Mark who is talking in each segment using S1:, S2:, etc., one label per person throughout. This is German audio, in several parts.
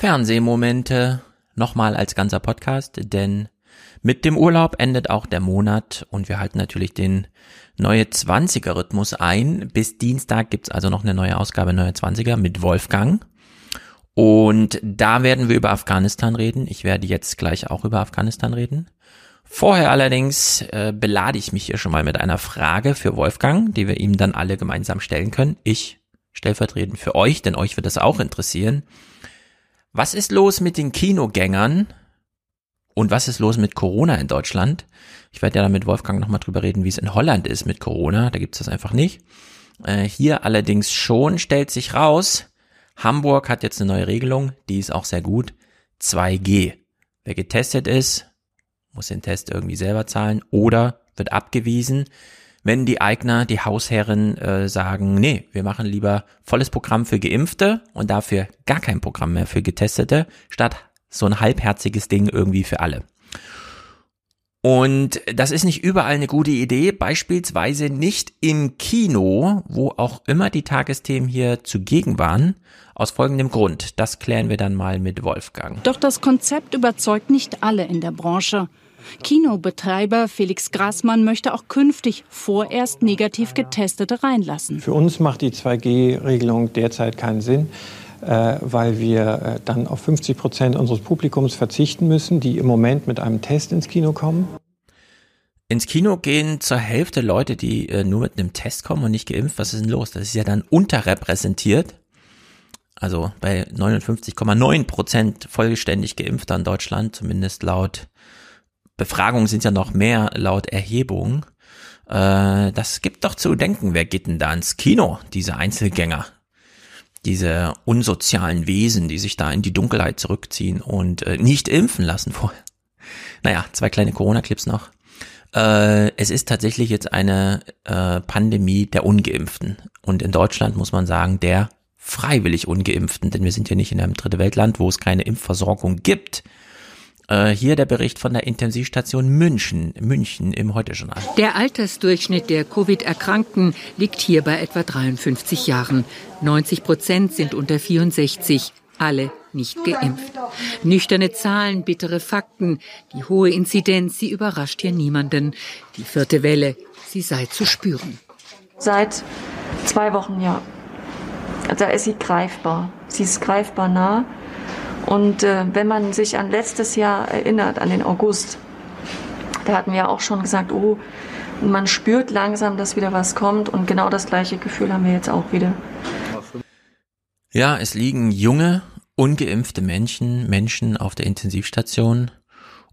S1: Fernsehmomente nochmal als ganzer Podcast, denn mit dem Urlaub endet auch der Monat und wir halten natürlich den neue 20er Rhythmus ein. Bis Dienstag gibt's also noch eine neue Ausgabe neue 20er mit Wolfgang. Und da werden wir über Afghanistan reden. Ich werde jetzt gleich auch über Afghanistan reden. Vorher allerdings äh, belade ich mich hier schon mal mit einer Frage für Wolfgang, die wir ihm dann alle gemeinsam stellen können. Ich stellvertretend für euch, denn euch wird das auch interessieren. Was ist los mit den Kinogängern? Und was ist los mit Corona in Deutschland? Ich werde ja dann mit Wolfgang nochmal drüber reden, wie es in Holland ist mit Corona. Da gibt's das einfach nicht. Äh, hier allerdings schon stellt sich raus, Hamburg hat jetzt eine neue Regelung, die ist auch sehr gut. 2G. Wer getestet ist, muss den Test irgendwie selber zahlen oder wird abgewiesen wenn die Eigner, die Hausherren äh, sagen, nee, wir machen lieber volles Programm für Geimpfte und dafür gar kein Programm mehr für Getestete, statt so ein halbherziges Ding irgendwie für alle. Und das ist nicht überall eine gute Idee, beispielsweise nicht im Kino, wo auch immer die Tagesthemen hier zugegen waren, aus folgendem Grund. Das klären wir dann mal mit Wolfgang.
S2: Doch das Konzept überzeugt nicht alle in der Branche. Kinobetreiber Felix Grassmann möchte auch künftig vorerst negativ Getestete reinlassen.
S3: Für uns macht die 2G-Regelung derzeit keinen Sinn äh, weil wir äh, dann auf 50 Prozent unseres Publikums verzichten müssen, die im Moment mit einem Test ins Kino kommen.
S1: Ins Kino gehen zur Hälfte Leute, die äh, nur mit einem Test kommen und nicht geimpft. Was ist denn los? Das ist ja dann unterrepräsentiert. Also bei 59,9 Prozent vollständig Geimpfter in Deutschland, zumindest laut Befragungen sind ja noch mehr laut Erhebung. Äh, das gibt doch zu denken, wer geht denn da ins Kino? Diese Einzelgänger. Diese unsozialen Wesen, die sich da in die Dunkelheit zurückziehen und äh, nicht impfen lassen vorher. Naja, zwei kleine Corona-Clips noch. Äh, es ist tatsächlich jetzt eine äh, Pandemie der Ungeimpften. Und in Deutschland muss man sagen, der freiwillig Ungeimpften, denn wir sind ja nicht in einem dritte Weltland, wo es keine Impfversorgung gibt. Äh, hier der Bericht von der Intensivstation München, München im Heute-Journal.
S4: Der Altersdurchschnitt der Covid-Erkrankten liegt hier bei etwa 53 Jahren. 90 Prozent sind unter 64, alle nicht geimpft. Nüchterne Zahlen, bittere Fakten, die hohe Inzidenz, sie überrascht hier niemanden. Die vierte Welle, sie sei zu spüren.
S5: Seit zwei Wochen, ja. Da ist sie greifbar. Sie ist greifbar nah. Und äh, wenn man sich an letztes Jahr erinnert, an den August, da hatten wir auch schon gesagt, oh, man spürt langsam, dass wieder was kommt und genau das gleiche Gefühl haben wir jetzt auch wieder.
S1: Ja, es liegen junge, ungeimpfte Menschen, Menschen auf der Intensivstation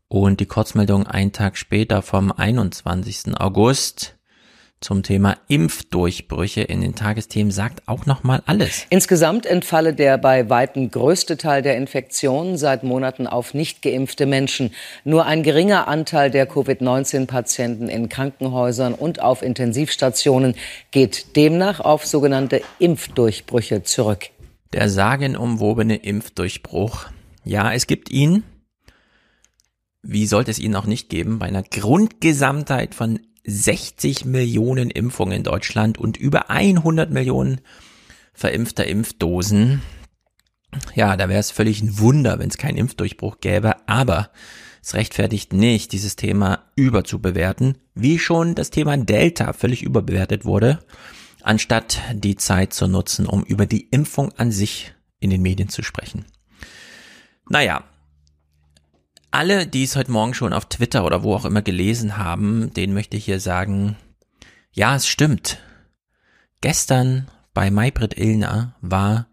S1: und die Kurzmeldung einen Tag später vom 21. August zum Thema Impfdurchbrüche in den Tagesthemen sagt auch noch mal alles.
S6: Insgesamt entfalle der bei weitem größte Teil der Infektionen seit Monaten auf nicht geimpfte Menschen. Nur ein geringer Anteil der Covid-19-Patienten in Krankenhäusern und auf Intensivstationen geht demnach auf sogenannte Impfdurchbrüche zurück.
S1: Der sagenumwobene Impfdurchbruch. Ja, es gibt ihn. Wie sollte es ihn auch nicht geben? Bei einer Grundgesamtheit von 60 Millionen Impfungen in Deutschland und über 100 Millionen verimpfter Impfdosen. Ja, da wäre es völlig ein Wunder, wenn es keinen Impfdurchbruch gäbe, aber es rechtfertigt nicht, dieses Thema überzubewerten, wie schon das Thema Delta völlig überbewertet wurde, anstatt die Zeit zu nutzen, um über die Impfung an sich in den Medien zu sprechen. Naja, alle, die es heute Morgen schon auf Twitter oder wo auch immer gelesen haben, denen möchte ich hier sagen, ja, es stimmt. Gestern bei Maybrit Illner war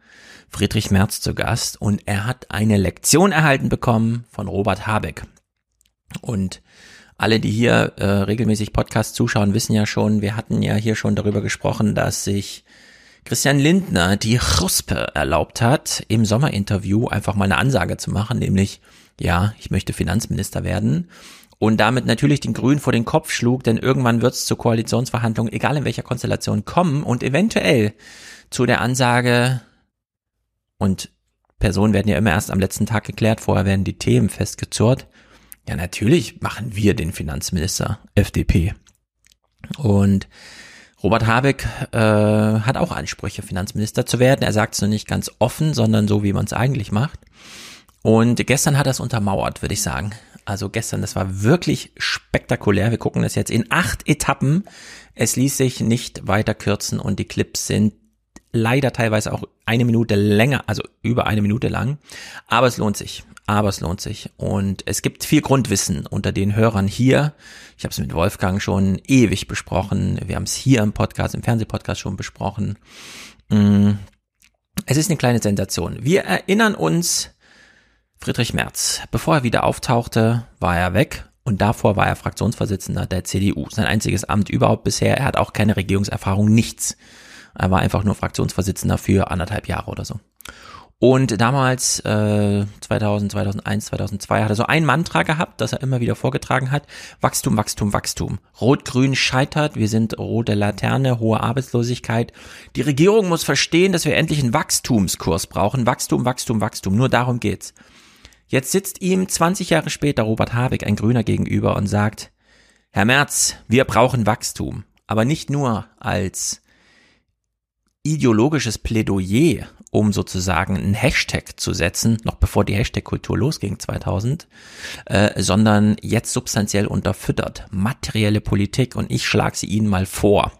S1: Friedrich Merz zu Gast und er hat eine Lektion erhalten bekommen von Robert Habeck. Und alle, die hier äh, regelmäßig Podcast zuschauen, wissen ja schon, wir hatten ja hier schon darüber gesprochen, dass sich Christian Lindner die Chuspe erlaubt hat, im Sommerinterview einfach mal eine Ansage zu machen, nämlich ja, ich möchte Finanzminister werden und damit natürlich den Grünen vor den Kopf schlug, denn irgendwann wird es zur Koalitionsverhandlung, egal in welcher Konstellation, kommen und eventuell zu der Ansage und Personen werden ja immer erst am letzten Tag geklärt, vorher werden die Themen festgezurrt. Ja, natürlich machen wir den Finanzminister FDP. Und Robert Habeck äh, hat auch Ansprüche, Finanzminister zu werden. Er sagt es nur nicht ganz offen, sondern so, wie man es eigentlich macht. Und gestern hat er es untermauert, würde ich sagen. Also gestern, das war wirklich spektakulär. Wir gucken das jetzt in acht Etappen. Es ließ sich nicht weiter kürzen und die Clips sind leider teilweise auch eine Minute länger, also über eine Minute lang. Aber es lohnt sich. Aber es lohnt sich. Und es gibt viel Grundwissen unter den Hörern hier. Ich habe es mit Wolfgang schon ewig besprochen. Wir haben es hier im Podcast, im Fernsehpodcast schon besprochen. Mm. Es ist eine kleine Sensation. Wir erinnern uns Friedrich Merz. Bevor er wieder auftauchte, war er weg und davor war er Fraktionsvorsitzender der CDU. Sein einziges Amt überhaupt bisher. Er hat auch keine Regierungserfahrung, nichts. Er war einfach nur Fraktionsvorsitzender für anderthalb Jahre oder so. Und damals, äh, 2000, 2001, 2002, hat er so ein Mantra gehabt, das er immer wieder vorgetragen hat. Wachstum, Wachstum, Wachstum. Rot-Grün scheitert, wir sind rote Laterne, hohe Arbeitslosigkeit. Die Regierung muss verstehen, dass wir endlich einen Wachstumskurs brauchen. Wachstum, Wachstum, Wachstum. Nur darum geht's. Jetzt sitzt ihm 20 Jahre später Robert Habeck, ein Grüner, gegenüber und sagt, Herr Merz, wir brauchen Wachstum, aber nicht nur als ideologisches Plädoyer, um sozusagen einen Hashtag zu setzen, noch bevor die Hashtag-Kultur losging 2000, äh, sondern jetzt substanziell unterfüttert. Materielle Politik und ich schlage sie Ihnen mal vor.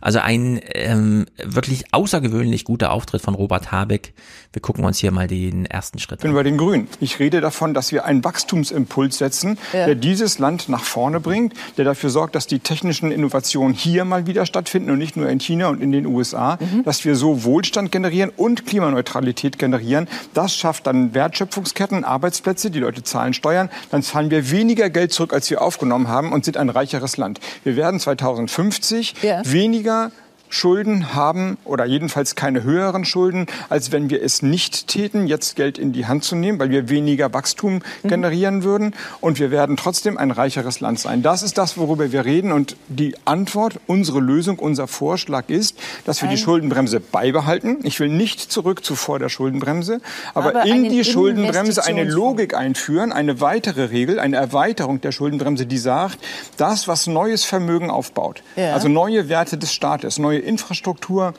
S1: Also ein ähm, wirklich außergewöhnlich guter Auftritt von Robert Habeck. Wir gucken uns hier mal den ersten Schritt
S7: an. Ich bin bei den Grünen. Ich rede davon, dass wir einen Wachstumsimpuls setzen, ja. der dieses Land nach vorne bringt, der dafür sorgt, dass die technischen Innovationen hier mal wieder stattfinden und nicht nur in China und in den USA, mhm. dass wir so Wohlstand generieren und Klimaneutralität generieren. Das schafft dann Wertschöpfungsketten, Arbeitsplätze, die Leute zahlen Steuern, dann zahlen wir weniger Geld zurück, als wir aufgenommen haben und sind ein reicheres Land. Wir werden 2050 ja. weniger weniger Schulden haben oder jedenfalls keine höheren Schulden, als wenn wir es nicht täten, jetzt Geld in die Hand zu nehmen, weil wir weniger Wachstum mhm. generieren würden. Und wir werden trotzdem ein reicheres Land sein. Das ist das, worüber wir reden. Und die Antwort, unsere Lösung, unser Vorschlag ist, dass wir die Schuldenbremse beibehalten. Ich will nicht zurück zu vor der Schuldenbremse, aber, aber in die Schuldenbremse eine Logik einführen, eine weitere Regel, eine Erweiterung der Schuldenbremse, die sagt, das, was neues Vermögen aufbaut, ja. also neue Werte des Staates, neue Infrastruktur,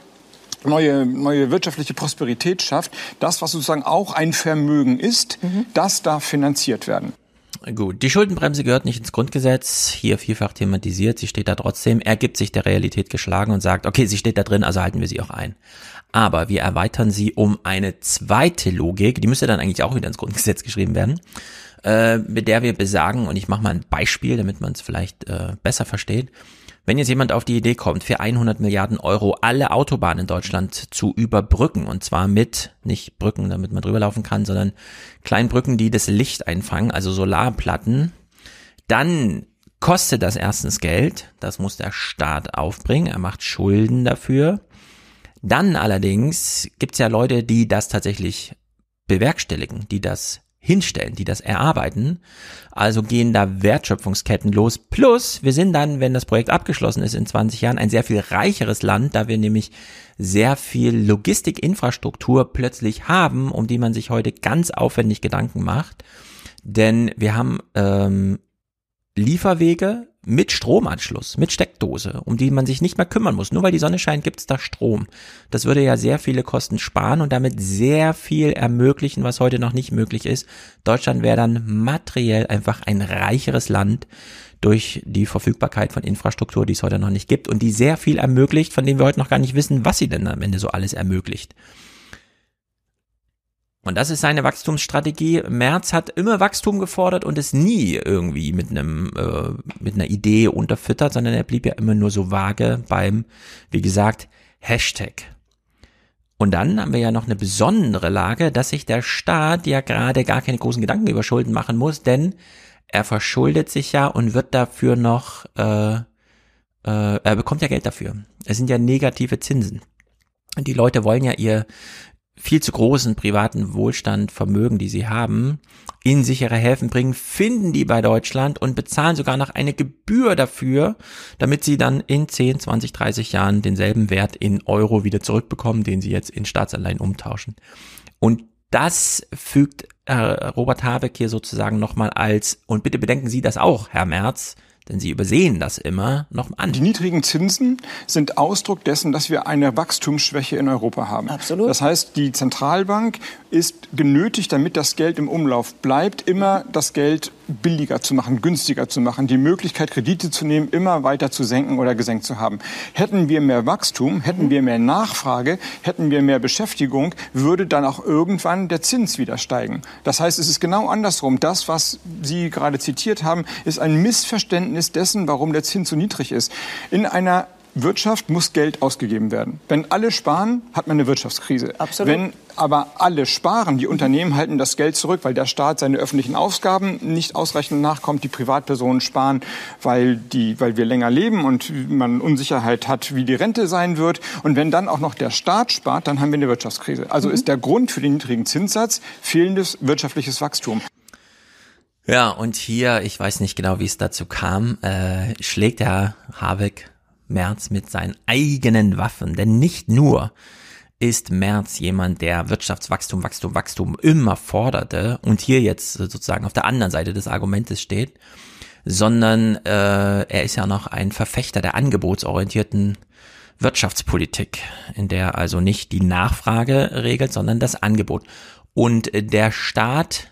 S7: neue, neue wirtschaftliche Prosperität schafft, das, was sozusagen auch ein Vermögen ist, mhm. das darf finanziert werden.
S1: Gut, die Schuldenbremse gehört nicht ins Grundgesetz, hier vielfach thematisiert, sie steht da trotzdem, er gibt sich der Realität geschlagen und sagt, okay, sie steht da drin, also halten wir sie auch ein. Aber wir erweitern sie um eine zweite Logik, die müsste dann eigentlich auch wieder ins Grundgesetz geschrieben werden, äh, mit der wir besagen, und ich mache mal ein Beispiel, damit man es vielleicht äh, besser versteht, wenn jetzt jemand auf die Idee kommt, für 100 Milliarden Euro alle Autobahnen in Deutschland zu überbrücken, und zwar mit, nicht Brücken, damit man drüber laufen kann, sondern kleinen Brücken, die das Licht einfangen, also Solarplatten, dann kostet das erstens Geld, das muss der Staat aufbringen, er macht Schulden dafür. Dann allerdings gibt's ja Leute, die das tatsächlich bewerkstelligen, die das hinstellen, die das erarbeiten. Also gehen da Wertschöpfungsketten los. Plus, wir sind dann, wenn das Projekt abgeschlossen ist in 20 Jahren, ein sehr viel reicheres Land, da wir nämlich sehr viel Logistikinfrastruktur plötzlich haben, um die man sich heute ganz aufwendig Gedanken macht. Denn wir haben ähm, Lieferwege mit Stromanschluss, mit Steckdose, um die man sich nicht mehr kümmern muss. Nur weil die Sonne scheint, gibt's da Strom. Das würde ja sehr viele Kosten sparen und damit sehr viel ermöglichen, was heute noch nicht möglich ist. Deutschland wäre dann materiell einfach ein reicheres Land durch die Verfügbarkeit von Infrastruktur, die es heute noch nicht gibt und die sehr viel ermöglicht, von dem wir heute noch gar nicht wissen, was sie denn am Ende so alles ermöglicht. Und das ist seine Wachstumsstrategie. Merz hat immer Wachstum gefordert und es nie irgendwie mit einem äh, mit einer Idee unterfüttert, sondern er blieb ja immer nur so vage beim, wie gesagt, Hashtag. Und dann haben wir ja noch eine besondere Lage, dass sich der Staat ja gerade gar keine großen Gedanken über Schulden machen muss, denn er verschuldet sich ja und wird dafür noch, äh, äh, er bekommt ja Geld dafür. Es sind ja negative Zinsen. Und die Leute wollen ja ihr viel zu großen privaten Wohlstand, Vermögen, die sie haben, in sichere Häfen bringen, finden die bei Deutschland und bezahlen sogar noch eine Gebühr dafür, damit sie dann in 10, 20, 30 Jahren denselben Wert in Euro wieder zurückbekommen, den sie jetzt in Staatsanleihen umtauschen. Und das fügt äh, Robert Habeck hier sozusagen nochmal als, und bitte bedenken Sie das auch, Herr Merz, denn sie übersehen das immer noch an.
S7: Die niedrigen Zinsen sind Ausdruck dessen, dass wir eine Wachstumsschwäche in Europa haben.
S8: Absolut.
S7: Das heißt, die Zentralbank ist genötigt, damit das Geld im Umlauf bleibt, immer das Geld billiger zu machen, günstiger zu machen, die Möglichkeit, Kredite zu nehmen, immer weiter zu senken oder gesenkt zu haben. Hätten wir mehr Wachstum, hätten wir mehr Nachfrage, hätten wir mehr Beschäftigung, würde dann auch irgendwann der Zins wieder steigen. Das heißt, es ist genau andersrum. Das, was Sie gerade zitiert haben, ist ein Missverständnis dessen, warum der Zins so niedrig ist. In einer Wirtschaft muss Geld ausgegeben werden. Wenn alle sparen, hat man eine Wirtschaftskrise.
S8: Absolut.
S7: Wenn aber alle sparen, die Unternehmen halten das Geld zurück, weil der Staat seine öffentlichen Ausgaben nicht ausreichend nachkommt, die Privatpersonen sparen, weil, die, weil wir länger leben und man Unsicherheit hat, wie die Rente sein wird. Und wenn dann auch noch der Staat spart, dann haben wir eine Wirtschaftskrise. Also mhm. ist der Grund für den niedrigen Zinssatz fehlendes wirtschaftliches Wachstum.
S1: Ja, und hier, ich weiß nicht genau, wie es dazu kam, äh, schlägt der Habeck Merz mit seinen eigenen Waffen. Denn nicht nur ist Merz jemand, der Wirtschaftswachstum, Wachstum, Wachstum immer forderte und hier jetzt sozusagen auf der anderen Seite des Argumentes steht, sondern äh, er ist ja noch ein Verfechter der angebotsorientierten Wirtschaftspolitik, in der also nicht die Nachfrage regelt, sondern das Angebot. Und der Staat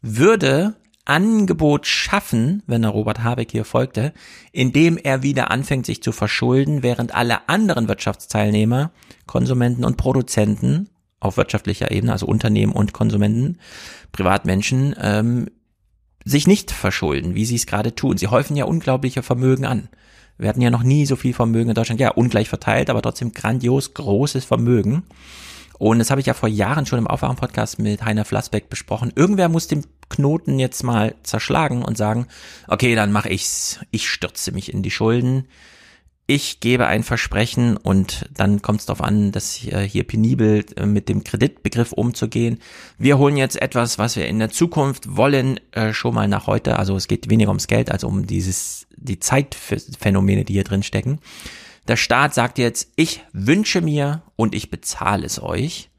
S1: würde Angebot schaffen, wenn er Robert Habeck hier folgte, indem er wieder anfängt, sich zu verschulden, während alle anderen Wirtschaftsteilnehmer, Konsumenten und Produzenten auf wirtschaftlicher Ebene, also Unternehmen und Konsumenten, Privatmenschen, ähm, sich nicht verschulden, wie sie es gerade tun. Sie häufen ja unglaubliche Vermögen an. Wir hatten ja noch nie so viel Vermögen in Deutschland, ja, ungleich verteilt, aber trotzdem grandios großes Vermögen. Und das habe ich ja vor Jahren schon im Aufwachen-Podcast mit Heiner Flassbeck besprochen. Irgendwer muss den Knoten jetzt mal zerschlagen und sagen, okay, dann mache ich's. Ich stürze mich in die Schulden. Ich gebe ein Versprechen und dann kommt es darauf an, dass hier penibel äh, mit dem Kreditbegriff umzugehen. Wir holen jetzt etwas, was wir in der Zukunft wollen, äh, schon mal nach heute. Also es geht weniger ums Geld als um dieses, die Zeitphänomene, die hier drin stecken. Der Staat sagt jetzt, ich wünsche mir und ich bezahle es euch.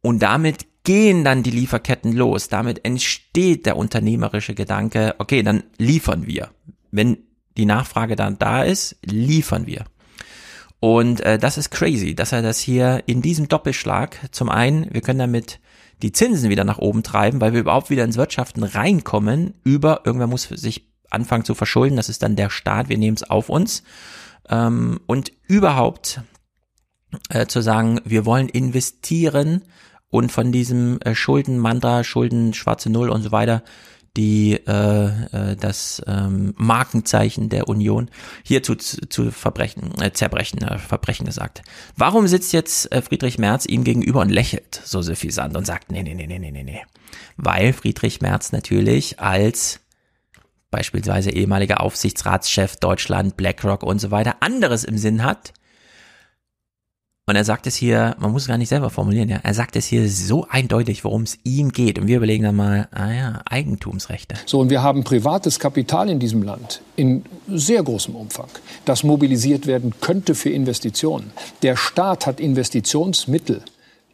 S1: Und damit gehen dann die Lieferketten los. Damit entsteht der unternehmerische Gedanke, okay, dann liefern wir. Wenn die Nachfrage dann da ist, liefern wir. Und äh, das ist crazy, dass er das hier in diesem Doppelschlag, zum einen, wir können damit die Zinsen wieder nach oben treiben, weil wir überhaupt wieder ins Wirtschaften reinkommen, über, irgendwer muss sich anfangen zu verschulden, das ist dann der Staat, wir nehmen es auf uns. Ähm, und überhaupt äh, zu sagen, wir wollen investieren und von diesem äh, Schuldenmantra, Schulden, schwarze Null und so weiter, die äh, äh, das ähm, Markenzeichen der Union hier zu, zu verbrechen, äh, zerbrechen, äh, Verbrechen gesagt. Warum sitzt jetzt äh, Friedrich Merz ihm gegenüber und lächelt so suffisant und sagt, nee, nee, nee, nee, nee, nee, nee. Weil Friedrich Merz natürlich als beispielsweise ehemaliger Aufsichtsratschef Deutschland, BlackRock und so weiter anderes im Sinn hat, und er sagt es hier, man muss es gar nicht selber formulieren, ja. Er sagt es hier so eindeutig, worum es ihm geht. Und wir überlegen dann mal, ah ja, Eigentumsrechte.
S9: So, und wir haben privates Kapital in diesem Land in sehr großem Umfang, das mobilisiert werden könnte für Investitionen. Der Staat hat Investitionsmittel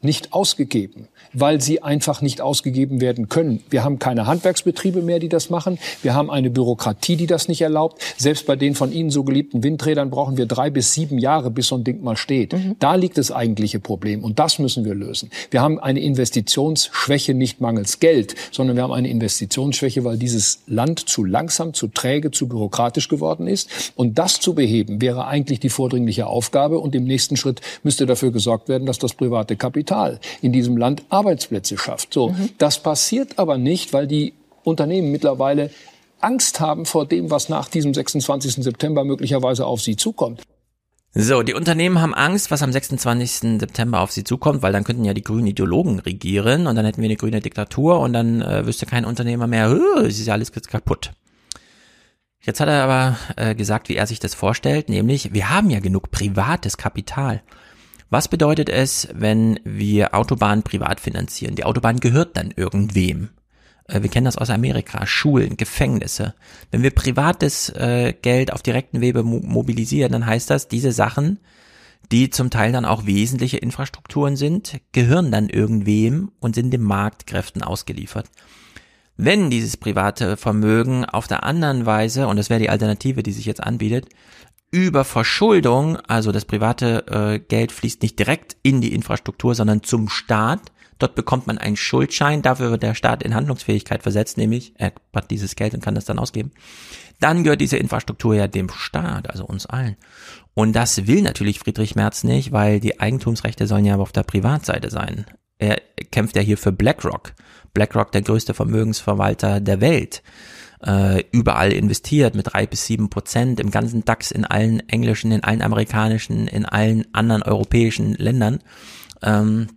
S9: nicht ausgegeben weil sie einfach nicht ausgegeben werden können. Wir haben keine Handwerksbetriebe mehr, die das machen. Wir haben eine Bürokratie, die das nicht erlaubt. Selbst bei den von Ihnen so geliebten Windrädern brauchen wir drei bis sieben Jahre, bis so ein Ding mal steht. Mhm. Da liegt das eigentliche Problem und das müssen wir lösen. Wir haben eine Investitionsschwäche nicht mangels Geld, sondern wir haben eine Investitionsschwäche, weil dieses Land zu langsam, zu träge, zu bürokratisch geworden ist. Und das zu beheben wäre eigentlich die vordringliche Aufgabe. Und im nächsten Schritt müsste dafür gesorgt werden, dass das private Kapital in diesem Land Arbeitsplätze schafft. So, mhm. das passiert aber nicht, weil die Unternehmen mittlerweile Angst haben vor dem, was nach diesem 26. September möglicherweise auf sie zukommt.
S1: So, die Unternehmen haben Angst, was am 26. September auf sie zukommt, weil dann könnten ja die grünen Ideologen regieren und dann hätten wir eine grüne Diktatur und dann äh, wüsste kein Unternehmer mehr, es ist ja alles kaputt. Jetzt hat er aber äh, gesagt, wie er sich das vorstellt, nämlich wir haben ja genug privates Kapital. Was bedeutet es, wenn wir Autobahnen privat finanzieren? Die Autobahn gehört dann irgendwem. Äh, wir kennen das aus Amerika, Schulen, Gefängnisse. Wenn wir privates äh, Geld auf direkten Wege mo mobilisieren, dann heißt das, diese Sachen, die zum Teil dann auch wesentliche Infrastrukturen sind, gehören dann irgendwem und sind den Marktkräften ausgeliefert. wenn dieses private Vermögen auf der anderen Weise, und das wäre die Alternative, die sich jetzt anbietet, über Verschuldung, also das private äh, Geld fließt nicht direkt in die Infrastruktur, sondern zum Staat. Dort bekommt man einen Schuldschein, dafür wird der Staat in Handlungsfähigkeit versetzt, nämlich er hat dieses Geld und kann das dann ausgeben. Dann gehört diese Infrastruktur ja dem Staat, also uns allen. Und das will natürlich Friedrich Merz nicht, weil die Eigentumsrechte sollen ja auf der Privatseite sein. Er kämpft ja hier für BlackRock. BlackRock, der größte Vermögensverwalter der Welt äh, überall investiert mit drei bis sieben Prozent im ganzen DAX, in allen englischen, in allen amerikanischen, in allen anderen europäischen Ländern. Ähm,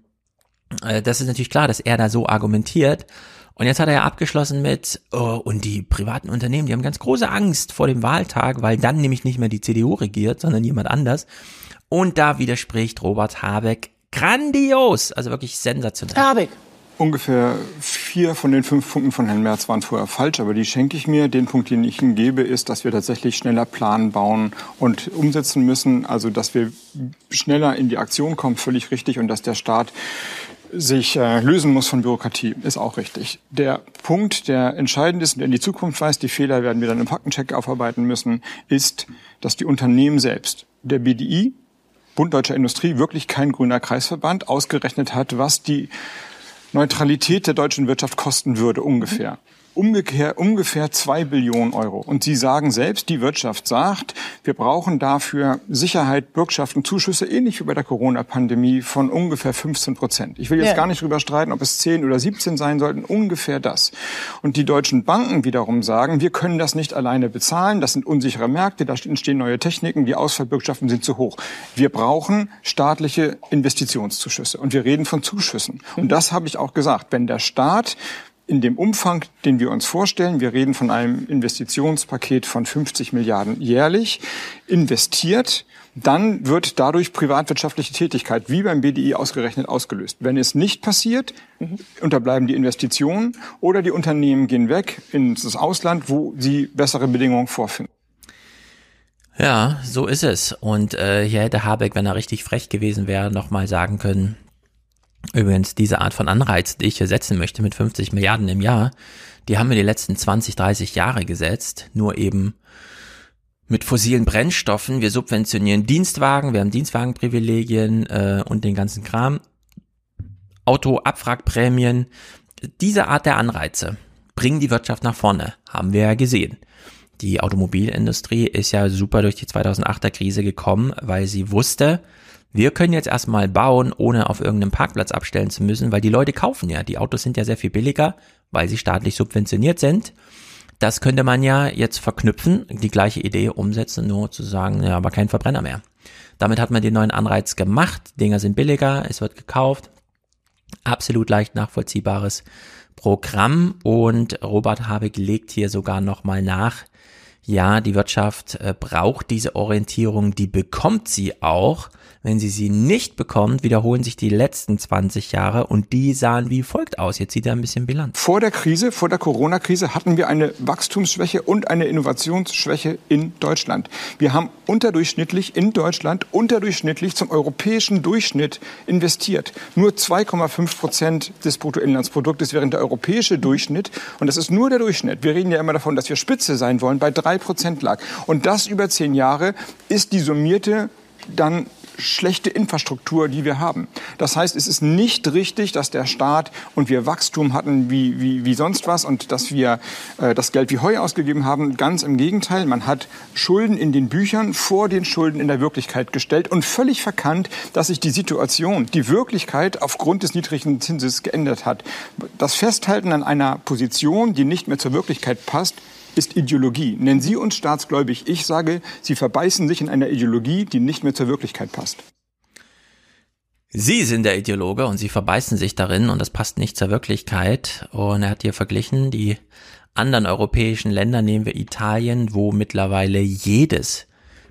S1: äh, das ist natürlich klar, dass er da so argumentiert. Und jetzt hat er ja abgeschlossen mit, oh, und die privaten Unternehmen, die haben ganz große Angst vor dem Wahltag, weil dann nämlich nicht mehr die CDU regiert, sondern jemand anders. Und da widerspricht Robert Habeck grandios, also wirklich sensationell.
S8: Habeck,
S7: Ungefähr vier von den fünf Punkten von Herrn Merz waren vorher falsch, aber die schenke ich mir. Den Punkt, den ich Ihnen gebe, ist, dass wir tatsächlich schneller planen, bauen und umsetzen müssen. Also, dass wir schneller in die Aktion kommen, völlig richtig. Und dass der Staat sich äh, lösen muss von Bürokratie, ist auch richtig. Der Punkt, der entscheidend ist und der in die Zukunft weist, die Fehler werden wir dann im Faktencheck aufarbeiten müssen, ist, dass die Unternehmen selbst, der BDI, Bund Deutscher Industrie, wirklich kein grüner Kreisverband, ausgerechnet hat, was die Neutralität der deutschen Wirtschaft kosten würde, ungefähr umgekehrt, ungefähr zwei Billionen Euro. Und Sie sagen selbst, die Wirtschaft sagt, wir brauchen dafür Sicherheit, Bürgschaften, Zuschüsse, ähnlich wie bei der Corona-Pandemie, von ungefähr 15 Prozent. Ich will jetzt ja. gar nicht drüber streiten, ob es 10 oder 17 sein sollten, ungefähr das. Und die deutschen Banken wiederum sagen, wir können das nicht alleine bezahlen, das sind unsichere Märkte, da entstehen neue Techniken, die Ausfallbürgschaften sind zu hoch. Wir brauchen staatliche Investitionszuschüsse. Und wir reden von Zuschüssen. Und das habe ich auch gesagt. Wenn der Staat in dem Umfang, den wir uns vorstellen, wir reden von einem Investitionspaket von 50 Milliarden jährlich, investiert, dann wird dadurch privatwirtschaftliche Tätigkeit wie beim BDI ausgerechnet ausgelöst. Wenn es nicht passiert, mhm. unterbleiben die Investitionen oder die Unternehmen gehen weg ins Ausland, wo sie bessere Bedingungen vorfinden.
S1: Ja, so ist es. Und äh, hier hätte Habeck, wenn er richtig frech gewesen wäre, nochmal sagen können, Übrigens, diese Art von Anreiz, die ich hier setzen möchte mit 50 Milliarden im Jahr, die haben wir die letzten 20, 30 Jahre gesetzt, nur eben mit fossilen Brennstoffen. Wir subventionieren Dienstwagen, wir haben Dienstwagenprivilegien äh, und den ganzen Kram. Autoabwrackprämien. Diese Art der Anreize bringen die Wirtschaft nach vorne, haben wir ja gesehen. Die Automobilindustrie ist ja super durch die 2008er Krise gekommen, weil sie wusste, wir können jetzt erstmal bauen, ohne auf irgendeinem Parkplatz abstellen zu müssen, weil die Leute kaufen ja. Die Autos sind ja sehr viel billiger, weil sie staatlich subventioniert sind. Das könnte man ja jetzt verknüpfen, die gleiche Idee umsetzen, nur zu sagen, ja, aber kein Verbrenner mehr. Damit hat man den neuen Anreiz gemacht. Dinger sind billiger, es wird gekauft. Absolut leicht nachvollziehbares Programm und Robert Habeck legt hier sogar nochmal nach. Ja, die Wirtschaft äh, braucht diese Orientierung, die bekommt sie auch. Wenn sie sie nicht bekommt, wiederholen sich die letzten 20 Jahre und die sahen wie folgt aus. Jetzt sieht er ein bisschen Bilanz.
S7: Vor der Krise, vor der Corona-Krise hatten wir eine Wachstumsschwäche und eine Innovationsschwäche in Deutschland. Wir haben unterdurchschnittlich in Deutschland unterdurchschnittlich zum europäischen Durchschnitt investiert. Nur 2,5 Prozent des Bruttoinlandsproduktes während der europäische Durchschnitt, und das ist nur der Durchschnitt, wir reden ja immer davon, dass wir Spitze sein wollen, bei drei Prozent lag. Und das über zehn Jahre ist die summierte dann schlechte Infrastruktur, die wir haben. Das heißt, es ist nicht richtig, dass der Staat und wir Wachstum hatten wie, wie, wie sonst was und dass wir äh, das Geld wie Heu ausgegeben haben. Ganz im Gegenteil, man hat Schulden in den Büchern vor den Schulden in der Wirklichkeit gestellt und völlig verkannt, dass sich die Situation, die Wirklichkeit aufgrund des niedrigen Zinses geändert hat. Das Festhalten an einer Position, die nicht mehr zur Wirklichkeit passt, ist Ideologie. Nennen Sie uns staatsgläubig. Ich sage, Sie verbeißen sich in einer Ideologie, die nicht mehr zur Wirklichkeit passt.
S1: Sie sind der Ideologe und Sie verbeißen sich darin und das passt nicht zur Wirklichkeit. Und er hat hier verglichen, die anderen europäischen Länder, nehmen wir Italien, wo mittlerweile jedes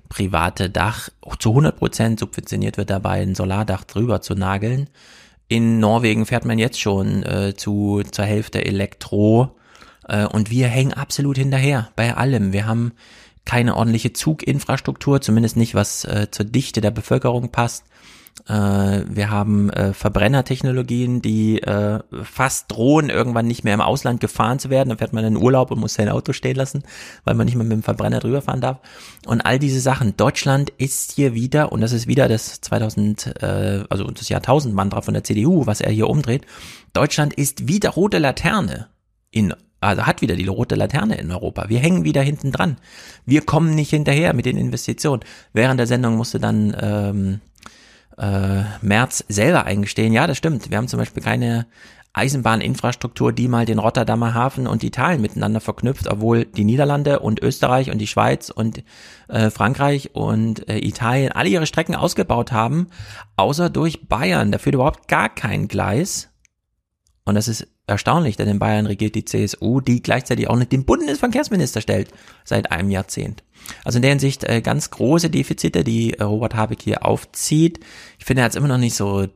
S1: private Dach zu 100 Prozent subventioniert wird, dabei ein Solardach drüber zu nageln. In Norwegen fährt man jetzt schon äh, zu zur Hälfte Elektro und wir hängen absolut hinterher bei allem. Wir haben keine ordentliche Zuginfrastruktur, zumindest nicht was äh, zur Dichte der Bevölkerung passt. Äh, wir haben äh, Verbrennertechnologien, die äh, fast drohen, irgendwann nicht mehr im Ausland gefahren zu werden. Dann fährt man in den Urlaub und muss sein Auto stehen lassen, weil man nicht mehr mit dem Verbrenner drüber fahren darf. Und all diese Sachen. Deutschland ist hier wieder, und das ist wieder das 2000, äh, also das Jahrtausend-Mantra von der CDU, was er hier umdreht. Deutschland ist wieder rote Laterne in also hat wieder die rote Laterne in Europa. Wir hängen wieder hinten dran. Wir kommen nicht hinterher mit den Investitionen. Während der Sendung musste dann ähm, äh, März selber eingestehen, ja, das stimmt. Wir haben zum Beispiel keine Eisenbahninfrastruktur, die mal den Rotterdamer Hafen und Italien miteinander verknüpft, obwohl die Niederlande und Österreich und die Schweiz und äh, Frankreich und äh, Italien alle ihre Strecken ausgebaut haben, außer durch Bayern. Da führt überhaupt gar kein Gleis. Und das ist erstaunlich, denn in Bayern regiert die CSU, die gleichzeitig auch nicht den Bundesverkehrsminister stellt seit einem Jahrzehnt. Also in der Hinsicht äh, ganz große Defizite, die äh, Robert Habeck hier aufzieht. Ich finde, er hat es immer noch nicht so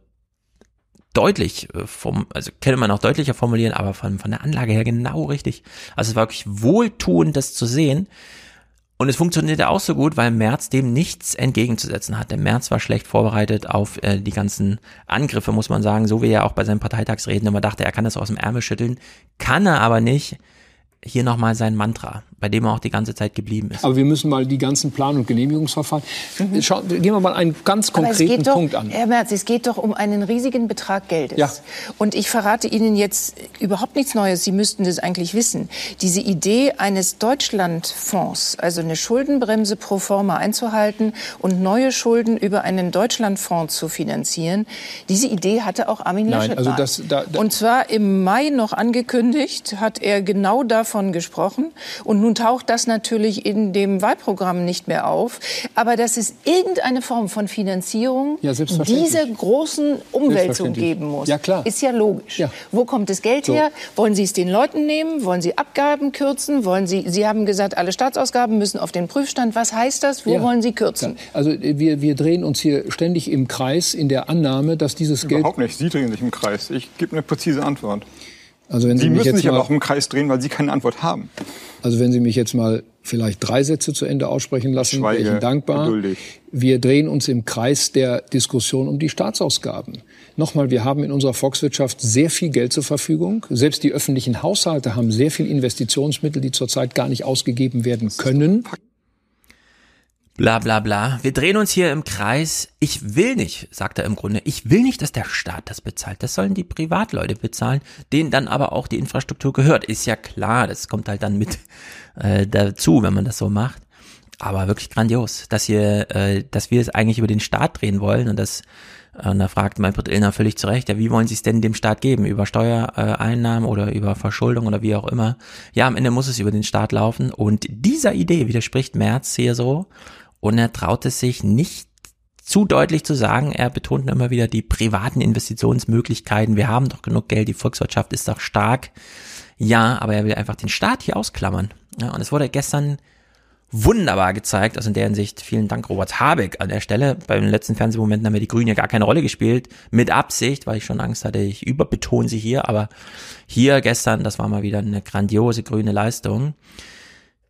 S1: deutlich äh, vom, also könnte man auch deutlicher formulieren, aber von, von der Anlage her genau richtig. Also es war wirklich wohltuend, das zu sehen. Und es funktionierte auch so gut, weil Merz dem nichts entgegenzusetzen hatte. Merz war schlecht vorbereitet auf äh, die ganzen Angriffe, muss man sagen, so wie er auch bei seinen Parteitagsreden immer dachte, er kann das aus dem Ärmel schütteln, kann er aber nicht. Hier nochmal sein Mantra, bei dem er auch die ganze Zeit geblieben ist.
S9: Aber wir müssen mal die ganzen Plan- und Genehmigungsverfahren. Mhm. Schauen, gehen wir mal einen ganz konkreten
S8: doch,
S9: Punkt an.
S8: Herr Merz, es geht doch um einen riesigen Betrag Geldes.
S9: Ja.
S8: Und ich verrate Ihnen jetzt überhaupt nichts Neues. Sie müssten das eigentlich wissen. Diese Idee eines Deutschlandfonds, also eine Schuldenbremse pro forma einzuhalten und neue Schulden über einen Deutschlandfonds zu finanzieren, diese Idee hatte auch Armin
S9: Nein,
S8: Laschet
S9: also
S8: mal.
S9: das, da, da,
S8: und zwar im Mai noch angekündigt, hat er genau davon davon gesprochen. Und nun taucht das natürlich in dem Wahlprogramm nicht mehr auf. Aber dass es irgendeine Form von Finanzierung
S9: Ja,
S8: dieser großen Umwälzung geben muss,
S9: Ja, klar.
S8: ist ja logisch.
S9: Ja.
S8: Wo kommt das Geld
S9: So.
S8: her? Wollen Sie es den Leuten nehmen? Wollen Sie Abgaben kürzen? Wollen Sie, Sie haben gesagt, alle Staatsausgaben müssen auf den Prüfstand. Was heißt das? Wo
S9: Ja.
S8: wollen Sie kürzen?
S9: Also wir, wir drehen uns hier ständig im Kreis in der Annahme, dass dieses Geld.
S7: Überhaupt nicht. Sie drehen sich im Kreis. Ich gebe eine präzise Antwort.
S9: Also wenn Sie,
S7: Sie
S9: mich
S7: müssen
S9: jetzt
S7: sich aber
S9: mal,
S7: auch im Kreis drehen, weil Sie keine Antwort haben.
S9: also wenn Sie mich jetzt mal vielleicht drei Sätze zu Ende aussprechen lassen, wäre ich Ihnen dankbar.
S7: geduldig.
S9: Wir drehen uns im Kreis der Diskussion um die Staatsausgaben. Nochmal, wir haben in unserer Volkswirtschaft sehr viel Geld zur Verfügung. Selbst die öffentlichen Haushalte haben sehr viel Investitionsmittel, die zurzeit gar nicht ausgegeben werden können.
S1: Bla bla bla. Wir drehen uns hier im Kreis. Ich will nicht, sagt er im Grunde, ich will nicht, dass der Staat das bezahlt. Das sollen die Privatleute bezahlen, denen dann aber auch die Infrastruktur gehört. Ist ja klar, das kommt halt dann mit äh, dazu, wenn man das so macht. Aber wirklich grandios, dass hier, äh, dass wir es eigentlich über den Staat drehen wollen und das äh, und da fragt Manfred Illner völlig zu Recht, ja, wie wollen Sie es denn dem Staat geben? Über Steuereinnahmen oder über Verschuldung oder wie auch immer? Ja, am Ende muss es über den Staat laufen. Und dieser Idee widerspricht Merz hier so. Und er traut es sich nicht zu deutlich zu sagen. Er betont immer wieder die privaten Investitionsmöglichkeiten. Wir haben doch genug Geld, die Volkswirtschaft ist doch stark. Ja, aber er will einfach den Staat hier ausklammern. Ja, und es wurde gestern wunderbar gezeigt. Also in der Hinsicht vielen Dank Robert Habeck an der Stelle. Bei den letzten Fernsehmomenten haben ja die Grünen ja gar keine Rolle gespielt. Mit Absicht, weil ich schon Angst hatte, ich überbetone sie hier. Aber hier gestern, das war mal wieder eine grandiose grüne Leistung.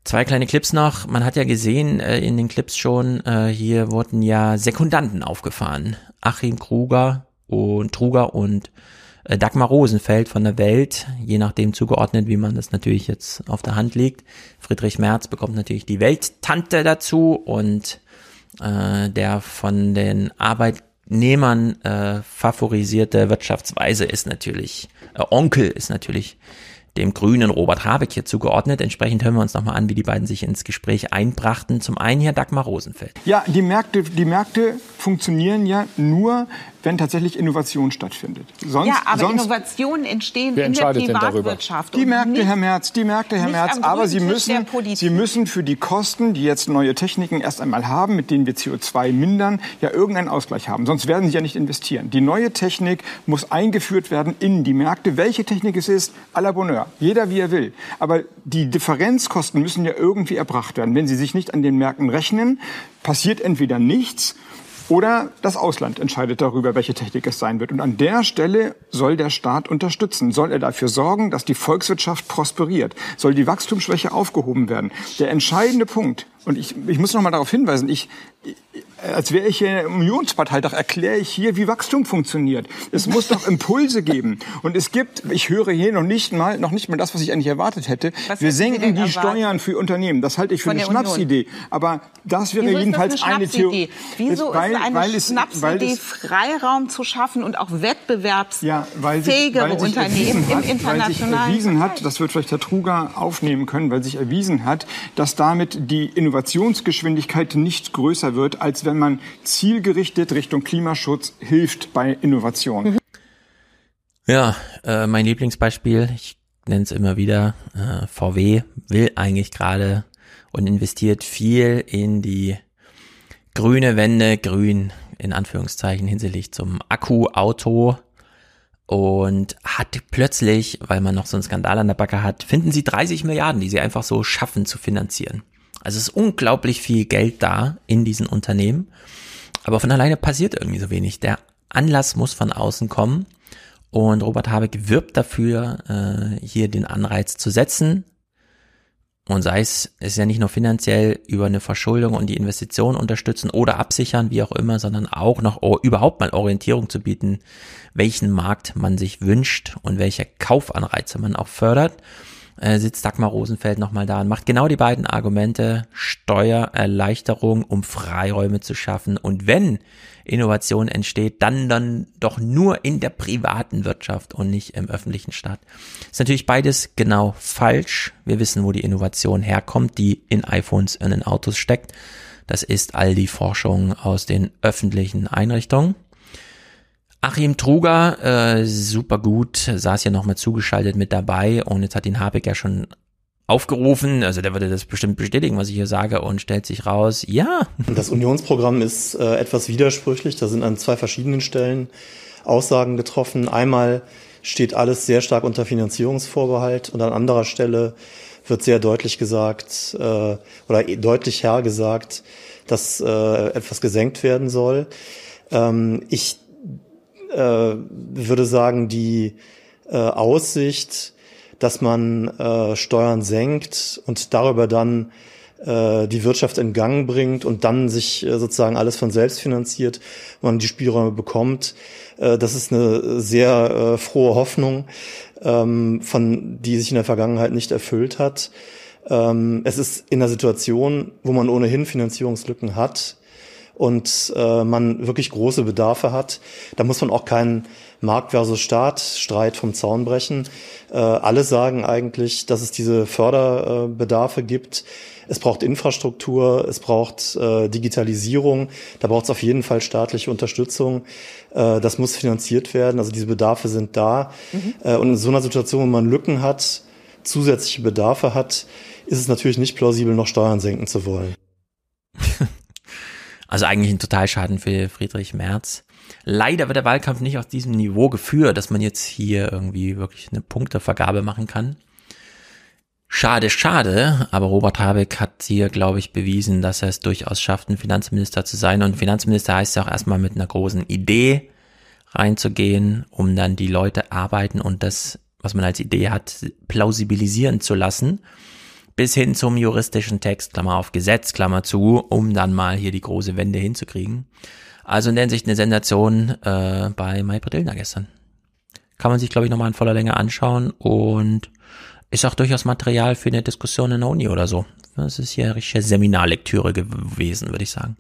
S1: Zwei kleine Clips noch. Man hat ja gesehen äh, in den Clips schon, äh, hier wurden ja Sekundanten aufgefahren. Achim Kruger und Truger und äh, Dagmar Rosenfeld von der Welt, je nachdem zugeordnet, wie man das natürlich jetzt auf der Hand legt. Friedrich Merz bekommt natürlich die Welttante dazu und äh, der von den Arbeitnehmern äh, favorisierte Wirtschaftsweise ist natürlich, äh, Onkel ist natürlich dem grünen Robert Habeck hier zugeordnet. Entsprechend hören wir uns nochmal an, wie die beiden sich ins Gespräch einbrachten. Zum einen hier Dagmar Rosenfeld.
S7: Ja, die Märkte, die Märkte funktionieren ja nur, wenn tatsächlich Innovation stattfindet. Sonst,
S10: ja, aber
S7: sonst
S10: Innovationen entstehen in der? Privatwirtschaft.
S7: Die Märkte,
S10: nicht-
S7: Herr Merz, die Märkte, Herr Merz. Aber Sie müssen. Sie müssen für die Kosten, die jetzt neue Techniken erst einmal haben, mit denen wir CO2 mindern, ja irgendeinen Ausgleich haben. Sonst werden Sie ja nicht investieren. Die neue Technik muss eingeführt werden in die Märkte. Welche Technik es ist, à la Bonheur. Jeder wie er will. Aber die Differenzkosten müssen ja irgendwie erbracht werden. Wenn Sie sich nicht an den Märkten rechnen, passiert entweder nichts oder das Ausland entscheidet darüber, welche Technik es sein wird. Und an der Stelle soll der Staat unterstützen. Soll er dafür sorgen, dass die Volkswirtschaft prosperiert? Soll die Wachstumsschwäche aufgehoben werden? Der entscheidende Punkt, und ich, ich muss noch mal darauf hinweisen, ich, als wäre ich hier im Unionspartei, doch erkläre ich hier, wie Wachstum funktioniert. Es muss doch Impulse geben. Und es gibt, ich höre hier noch nicht mal, noch nicht mal das, was ich eigentlich erwartet hätte. Was wir senken die erwarten? Steuern für Unternehmen. Das halte ich für Von eine Schnapsidee. Aber das wäre Wieso jedenfalls eine, eine Theorie.
S10: Wieso ist, weil, ist eine weil es, Schnapsidee, es, Freiraum zu schaffen und auch wettbewerbsfähigere ja, weil sich, weil Unternehmen im internationalen Weil sich
S7: erwiesen hat, das wird vielleicht Herr Truger aufnehmen können, weil sich erwiesen hat, dass damit die Innovationsgeschwindigkeit nicht größer wird, als wenn man zielgerichtet Richtung Klimaschutz hilft bei Innovation. Mhm.
S1: Ja, äh, mein Lieblingsbeispiel, ich nenne es immer wieder, äh, VW will eigentlich gerade und investiert viel in die grüne Wende, grün in Anführungszeichen hinsichtlich zum Akkuauto und hat plötzlich, weil man noch so einen Skandal an der Backe hat, finden sie 30 Milliarden, die sie einfach so schaffen zu finanzieren. Also es ist unglaublich viel Geld da in diesen Unternehmen, aber von alleine passiert irgendwie so wenig. Der Anlass muss von außen kommen und Robert Habeck wirbt dafür, äh, hier den Anreiz zu setzen. Und sei es, es ist ja nicht nur finanziell über eine Verschuldung und die Investition unterstützen oder absichern, wie auch immer, sondern auch noch überhaupt mal Orientierung zu bieten, welchen Markt man sich wünscht und welche Kaufanreize man auch fördert. Äh, sitzt Dagmar Rosenfeld nochmal da und macht genau die beiden Argumente Steuererleichterung, um Freiräume zu schaffen. Und wenn Innovation entsteht, dann dann doch nur in der privaten Wirtschaft und nicht im öffentlichen Staat. Ist natürlich beides genau falsch. Wir wissen, wo die Innovation herkommt, die in iPhones und in Autos steckt. Das ist all die Forschung aus den öffentlichen Einrichtungen. Achim Truger, äh, super gut, saß ja nochmal zugeschaltet mit dabei und jetzt hat ihn Habeck ja schon aufgerufen, also der würde das bestimmt bestätigen, was ich hier sage und stellt sich raus, ja.
S11: Das Unionsprogramm ist äh, etwas widersprüchlich, da sind an zwei verschiedenen Stellen Aussagen getroffen. Einmal steht alles sehr stark unter Finanzierungsvorbehalt und an anderer Stelle wird sehr deutlich gesagt äh, oder deutlich hergesagt, dass äh, etwas gesenkt werden soll. Ähm, ich äh, würde sagen, die äh, Aussicht, dass man äh, Steuern senkt und darüber dann äh, die Wirtschaft in Gang bringt und dann sich äh, sozusagen alles von selbst finanziert, man die Spielräume bekommt. Äh, das ist eine sehr äh, frohe Hoffnung, ähm, von die sich in der Vergangenheit nicht erfüllt hat. Ähm, es ist in der Situation, wo man ohnehin Finanzierungslücken hat, und äh, man wirklich große Bedarfe hat. Da muss man auch keinen Markt versus Staat Streit vom Zaun brechen. Äh, alle sagen eigentlich, dass es diese Förderbedarfe gibt. Es braucht Infrastruktur, es braucht äh, Digitalisierung, da braucht es auf jeden Fall staatliche Unterstützung. Äh, das muss finanziert werden. Also diese Bedarfe sind da. Mhm. Äh, und in so einer Situation, wo man Lücken hat, zusätzliche Bedarfe hat, ist es natürlich nicht plausibel, noch Steuern senken zu wollen.
S1: Also eigentlich ein Totalschaden für Friedrich Merz. Leider wird der Wahlkampf nicht auf diesem Niveau geführt, dass man jetzt hier irgendwie wirklich eine Punktevergabe machen kann. Schade, schade, aber Robert Habeck hat hier, glaube ich, bewiesen, dass er es durchaus schafft, ein Finanzminister zu sein. Und Finanzminister heißt ja auch erstmal mit einer großen Idee reinzugehen, um dann die Leute arbeiten und das, was man als Idee hat, plausibilisieren zu lassen bis hin zum juristischen Text, Klammer auf Gesetz, Klammer zu, um dann mal hier die große Wende hinzukriegen. Also in der Hinsicht eine Sensation äh, bei Maybrit Illner gestern. Kann man sich, glaube ich, nochmal in voller Länge anschauen und ist auch durchaus Material für eine Diskussion in der Uni oder so. Das ist hier richtige Seminarlektüre gewesen, würde ich sagen.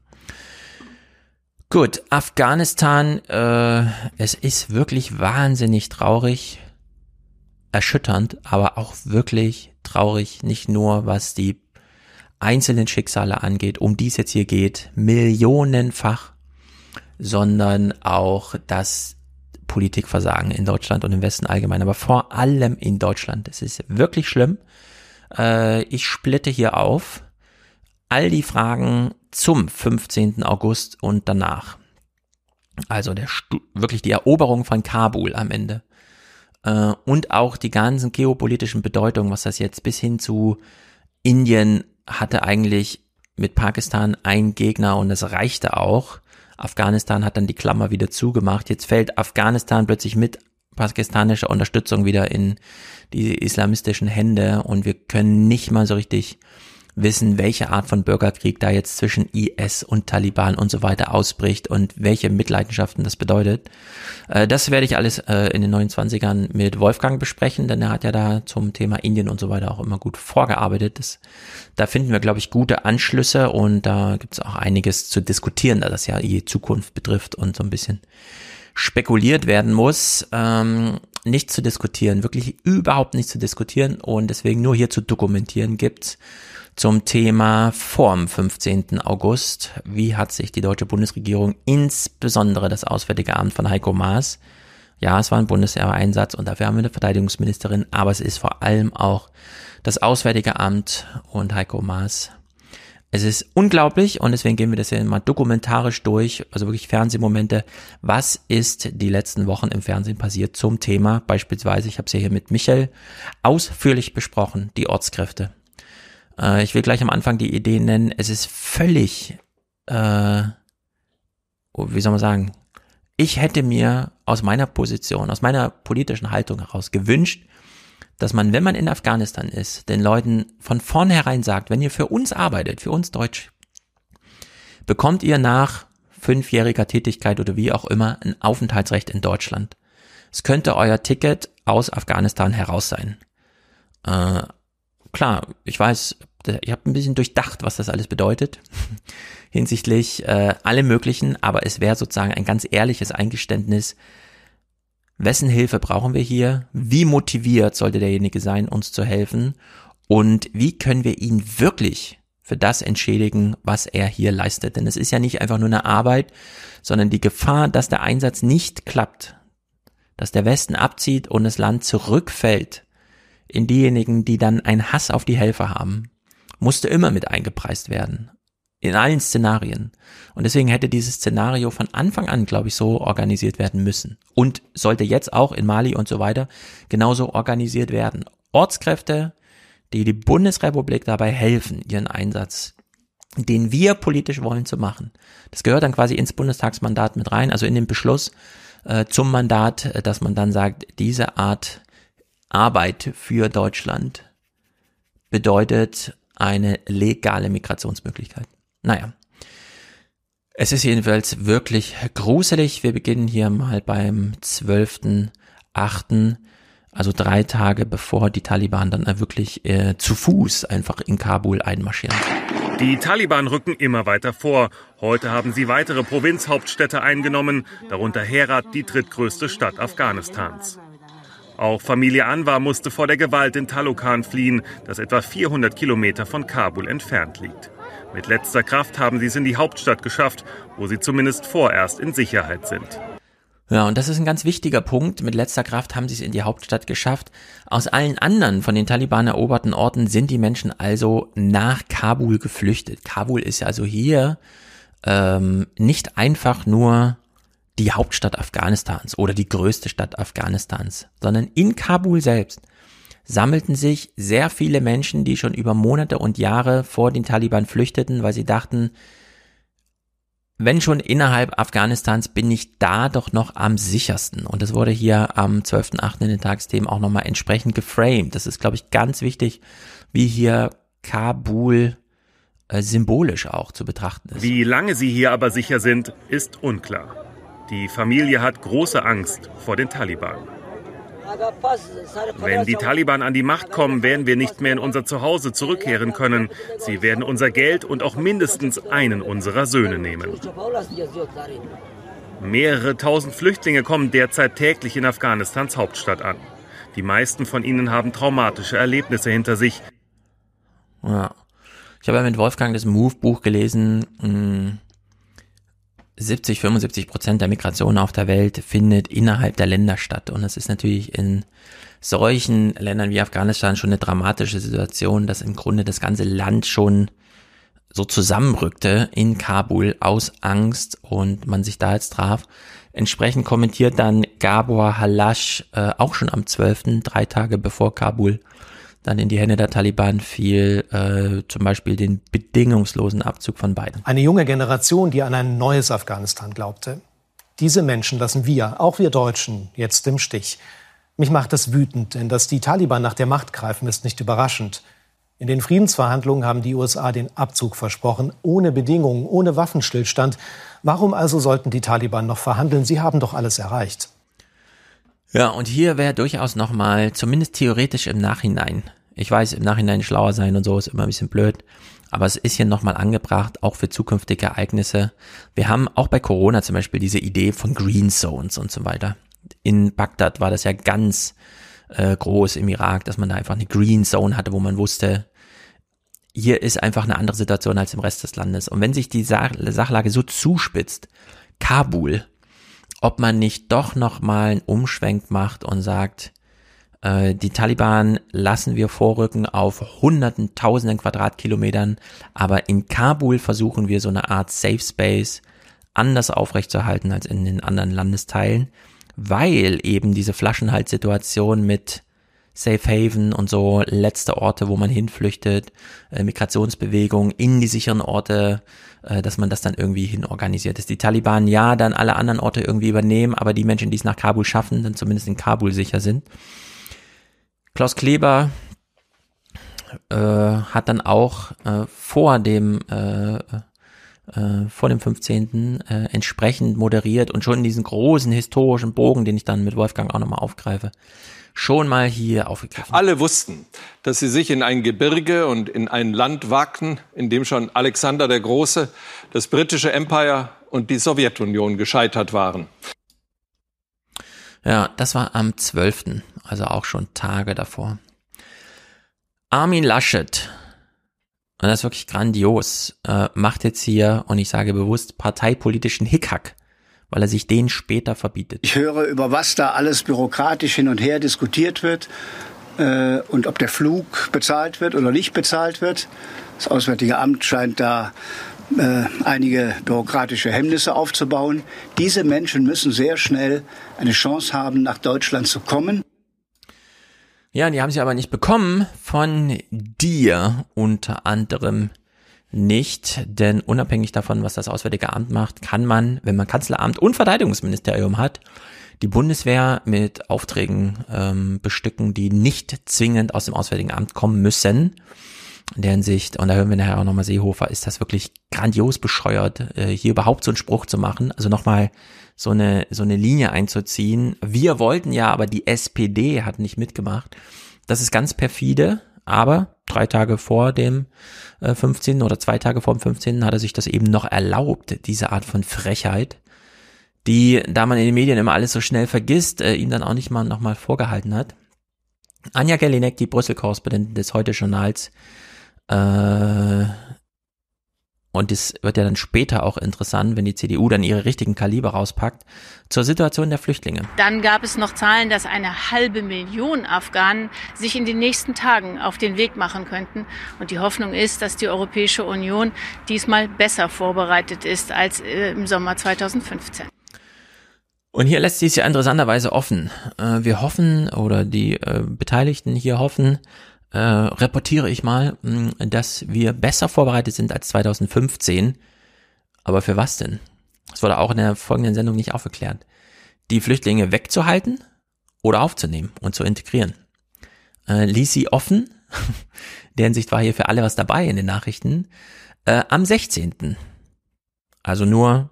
S1: Gut, Afghanistan, äh, es ist wirklich wahnsinnig traurig, erschütternd, aber auch wirklich traurig, nicht nur was die einzelnen Schicksale angeht, um die es jetzt hier geht, millionenfach, sondern auch das Politikversagen in Deutschland und im Westen allgemein, aber vor allem in Deutschland. Es ist wirklich schlimm. Äh, ich splitte hier auf all die Fragen zum 15. August und danach. Also der wirklich die Eroberung von Kabul am Ende äh, und auch die ganzen geopolitischen Bedeutungen, was das jetzt bis hin zu Indien hatte eigentlich mit Pakistan ein Gegner und es reichte auch. Afghanistan hat dann die Klammer wieder zugemacht. Jetzt fällt Afghanistan plötzlich mit pakistanischer Unterstützung wieder in die islamistischen Hände und wir können nicht mal so richtig wissen, welche Art von Bürgerkrieg da jetzt zwischen IS und Taliban und so weiter ausbricht und welche Mitleidenschaften das bedeutet. Äh, das werde ich alles äh, in den 29ern mit Wolfgang besprechen, denn er hat ja da zum Thema Indien und so weiter auch immer gut vorgearbeitet. Das, da finden wir, glaube ich, gute Anschlüsse und da gibt es auch einiges zu diskutieren, da das ja die Zukunft betrifft und so ein bisschen spekuliert werden muss. Ähm, nicht zu diskutieren, wirklich überhaupt nicht zu diskutieren und deswegen nur hier zu dokumentieren gibt's zum Thema vorm 15. August. Wie hat sich die deutsche Bundesregierung, insbesondere das Auswärtige Amt von Heiko Maas, ja, es war ein Bundeswehreinsatz und dafür haben wir eine Verteidigungsministerin, aber es ist vor allem auch das Auswärtige Amt und Heiko Maas. Es ist unglaublich und deswegen gehen wir das ja mal dokumentarisch durch, also wirklich Fernsehmomente. Was ist die letzten Wochen im Fernsehen passiert zum Thema? Beispielsweise, ich habe es ja hier mit Michael ausführlich besprochen, die Ortskräfte. Äh, ich will gleich am Anfang die Idee nennen. Es ist völlig, äh, oh, wie soll man sagen, ich hätte mir aus meiner Position, aus meiner politischen Haltung heraus gewünscht, dass man, wenn man in Afghanistan ist, den Leuten von vornherein sagt, wenn ihr für uns arbeitet, für uns Deutsch, bekommt ihr nach fünfjähriger Tätigkeit oder wie auch immer ein Aufenthaltsrecht in Deutschland. Es könnte euer Ticket aus Afghanistan heraus sein. Äh, klar, ich weiß, ich habe ein bisschen durchdacht, was das alles bedeutet. Hinsichtlich äh, alle möglichen, aber es wäre sozusagen ein ganz ehrliches Eingeständnis, wessen Hilfe brauchen wir hier, wie motiviert sollte derjenige sein, uns zu helfen? Und wie können wir ihn wirklich für das entschädigen, was er hier leistet. Denn es ist ja nicht einfach nur eine Arbeit, sondern die Gefahr, dass der Einsatz nicht klappt, dass der Westen abzieht und das Land zurückfällt in diejenigen, die dann einen Hass auf die Helfer haben, musste immer mit eingepreist werden. In allen Szenarien. Und deswegen hätte dieses Szenario von Anfang an, glaube ich, so organisiert werden müssen. Und sollte jetzt auch in Mali und so weiter genauso organisiert werden. Ortskräfte, die die Bundesrepublik dabei helfen, ihren Einsatz, den wir politisch wollen, zu machen. Das gehört dann quasi ins Bundestagsmandat mit rein, also in den Beschluss äh, zum Mandat, äh, dass man dann sagt, diese Art Arbeit für Deutschland bedeutet eine legale Migrationsmöglichkeit. Naja. Es ist jedenfalls wirklich gruselig. Wir beginnen hier mal beim 12.8., also drei Tage bevor die Taliban dann wirklich äh, zu Fuß einfach in Kabul einmarschieren.
S12: Die Taliban rücken immer weiter vor. Heute haben sie weitere Provinzhauptstädte eingenommen, darunter Herat, die drittgrößte Stadt Afghanistans. Auch Familie Anwar musste vor der Gewalt in Talokan fliehen, das etwa 400 Kilometer von Kabul entfernt liegt. Mit letzter Kraft haben sie es in die Hauptstadt geschafft, wo sie zumindest vorerst in Sicherheit sind.
S1: Ja, und das ist ein ganz wichtiger Punkt. Mit letzter Kraft haben sie es in die Hauptstadt geschafft. Aus allen anderen von den Taliban eroberten Orten sind die Menschen also nach Kabul geflüchtet. Kabul ist also hier ähm, nicht einfach nur die Hauptstadt Afghanistans oder die größte Stadt Afghanistans, sondern in Kabul selbst sammelten sich sehr viele Menschen, die schon über Monate und Jahre vor den Taliban flüchteten, weil sie dachten, wenn schon innerhalb Afghanistans bin ich da doch noch am sichersten. Und das wurde hier am 12.8. in den Tagesthemen auch nochmal entsprechend geframed. Das ist, glaube ich, ganz wichtig, wie hier Kabul äh, symbolisch auch zu betrachten ist.
S12: Wie lange sie hier aber sicher sind, ist unklar. Die Familie hat große Angst vor den Taliban. Wenn die Taliban an die Macht kommen, werden wir nicht mehr in unser Zuhause zurückkehren können. Sie werden unser Geld und auch mindestens einen unserer Söhne nehmen. Mehrere tausend Flüchtlinge kommen derzeit täglich in Afghanistans Hauptstadt an. Die meisten von ihnen haben traumatische Erlebnisse hinter sich.
S1: Ja. Ich habe ja mit Wolfgang das Move-Buch gelesen. Hm. 70, 75 Prozent der Migration auf der Welt findet innerhalb der Länder statt. Und es ist natürlich in solchen Ländern wie Afghanistan schon eine dramatische Situation, dass im Grunde das ganze Land schon so zusammenrückte in Kabul aus Angst und man sich da jetzt traf. Entsprechend kommentiert dann Gabor Halash äh, auch schon am 12., drei Tage bevor Kabul dann in die Hände der Taliban fiel, äh, zum Beispiel den bedingungslosen Abzug von beiden.
S13: Eine junge Generation, die an ein neues Afghanistan glaubte. Diese Menschen lassen wir, auch wir Deutschen, jetzt im Stich. Mich macht es wütend, denn dass die Taliban nach der Macht greifen, ist nicht überraschend. In den Friedensverhandlungen haben die USA den Abzug versprochen, ohne Bedingungen, ohne Waffenstillstand. Warum also sollten die Taliban noch verhandeln? Sie haben doch alles erreicht.
S1: Ja, und hier wäre durchaus nochmal, zumindest theoretisch im Nachhinein, ich weiß, im Nachhinein schlauer sein und so ist immer ein bisschen blöd, aber es ist hier nochmal angebracht, auch für zukünftige Ereignisse. Wir haben auch bei Corona zum Beispiel diese Idee von Green Zones und so weiter. In Bagdad war das ja ganz äh, groß im Irak, dass man da einfach eine Green Zone hatte, wo man wusste, hier ist einfach eine andere Situation als im Rest des Landes. Und wenn sich die Sach Sachlage so zuspitzt, Kabul, ob man nicht doch nochmal einen Umschwenk macht und sagt, äh, die Taliban lassen wir vorrücken auf hunderten, tausenden Quadratkilometern, aber in Kabul versuchen wir so eine Art Safe Space anders aufrechtzuerhalten als in den anderen Landesteilen, weil eben diese Flaschenhaltssituation mit Safe Haven und so letzte Orte, wo man hinflüchtet, äh, Migrationsbewegung in die sicheren Orte, äh, dass man das dann irgendwie hinorganisiert. Dass die Taliban ja dann alle anderen Orte irgendwie übernehmen, aber die Menschen, die es nach Kabul schaffen, dann zumindest in Kabul sicher sind. Klaus Kleber äh, hat dann auch äh, vor dem äh, äh, vor dem 15. Äh, entsprechend moderiert und schon diesen großen historischen Bogen, den ich dann mit Wolfgang auch nochmal aufgreife, schon mal hier aufgegriffen.
S14: Alle wussten, dass sie sich in ein Gebirge und in ein Land wagten, in dem schon Alexander der Große, das britische Empire und die Sowjetunion gescheitert waren.
S1: Ja, das war am 12., also auch schon Tage davor. Armin Laschet, und das ist wirklich grandios, äh, macht jetzt hier, und ich sage bewusst, parteipolitischen Hickhack weil er sich den später verbietet.
S15: Ich höre, über was da alles bürokratisch hin und her diskutiert wird äh, und ob der Flug bezahlt wird oder nicht bezahlt wird. Das Auswärtige Amt scheint da äh, einige bürokratische Hemmnisse aufzubauen. Diese Menschen müssen sehr schnell eine Chance haben, nach Deutschland zu kommen.
S1: Ja, die haben sie aber nicht bekommen von dir unter anderem nicht, denn unabhängig davon, was das Auswärtige Amt macht, kann man, wenn man Kanzleramt und Verteidigungsministerium hat, die Bundeswehr mit Aufträgen ähm, bestücken, die nicht zwingend aus dem Auswärtigen Amt kommen müssen. In der Hinsicht, und da hören wir nachher auch nochmal Seehofer, ist das wirklich grandios bescheuert, äh, hier überhaupt so einen Spruch zu machen. Also nochmal so eine, so eine Linie einzuziehen. Wir wollten ja, aber die SPD hat nicht mitgemacht. Das ist ganz perfide, aber drei Tage vor dem äh, 15. oder zwei Tage vor dem 15. hat er sich das eben noch erlaubt, diese Art von Frechheit, die, da man in den Medien immer alles so schnell vergisst, äh, ihm dann auch nicht mal nochmal vorgehalten hat. Anja Gelinek, die Brüssel-Korrespondentin des Heute-Journals, äh, und das wird ja dann später auch interessant, wenn die CDU dann ihre richtigen Kaliber rauspackt, zur Situation der Flüchtlinge.
S16: Dann gab es noch Zahlen, dass eine halbe Million Afghanen sich in den nächsten Tagen auf den Weg machen könnten. Und die Hoffnung ist, dass die Europäische Union diesmal besser vorbereitet ist als äh, im Sommer 2015.
S1: Und hier lässt sich es ja interessanterweise offen. Äh, wir hoffen, oder die äh, Beteiligten hier hoffen, äh, reportiere ich mal, mh, dass wir besser vorbereitet sind als 2015. Aber für was denn? Das wurde auch in der folgenden Sendung nicht aufgeklärt. Die Flüchtlinge wegzuhalten oder aufzunehmen und zu integrieren. Äh, ließ sie offen. Deren Sicht war hier für alle was dabei in den Nachrichten. Äh, am 16. Also nur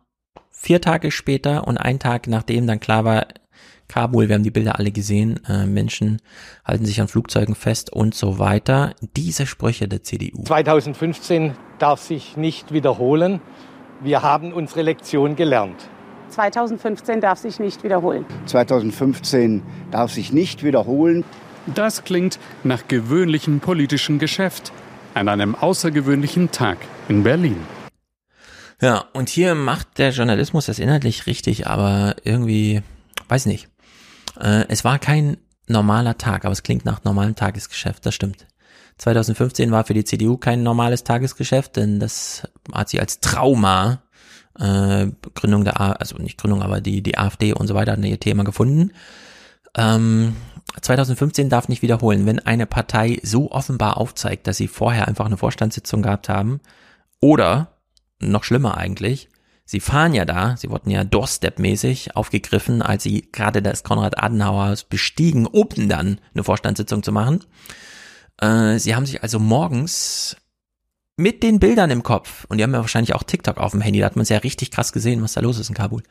S1: vier Tage später und ein Tag nachdem dann klar war, Kabul, wir haben die Bilder alle gesehen, äh, Menschen halten sich an Flugzeugen fest und so weiter. Diese Sprüche der CDU.
S17: 2015 darf sich nicht wiederholen. Wir haben unsere Lektion gelernt.
S18: 2015 darf sich nicht wiederholen.
S15: 2015 darf sich nicht wiederholen.
S19: Das klingt nach gewöhnlichem politischen Geschäft an einem außergewöhnlichen Tag in Berlin.
S1: Ja, und hier macht der Journalismus das inhaltlich richtig, aber irgendwie, weiß nicht. Äh, es war kein normaler Tag, aber es klingt nach normalem Tagesgeschäft, das stimmt. 2015 war für die CDU kein normales Tagesgeschäft, denn das hat sie als Trauma äh, Gründung der, also nicht Gründung, aber die die AfD und so weiter hat ihr Thema gefunden. Ähm, 2015 darf nicht wiederholen, wenn eine Partei so offenbar aufzeigt, dass sie vorher einfach eine Vorstandssitzung gehabt haben oder noch schlimmer eigentlich, Sie fahren ja da, sie wurden ja Doorstep-mäßig aufgegriffen, als sie gerade das Konrad Adenauer bestiegen, um dann eine Vorstandssitzung zu machen. Äh, sie haben sich also morgens mit den Bildern im Kopf, und die haben ja wahrscheinlich auch TikTok auf dem Handy, da hat man es ja richtig krass gesehen, was da los ist in Kabul.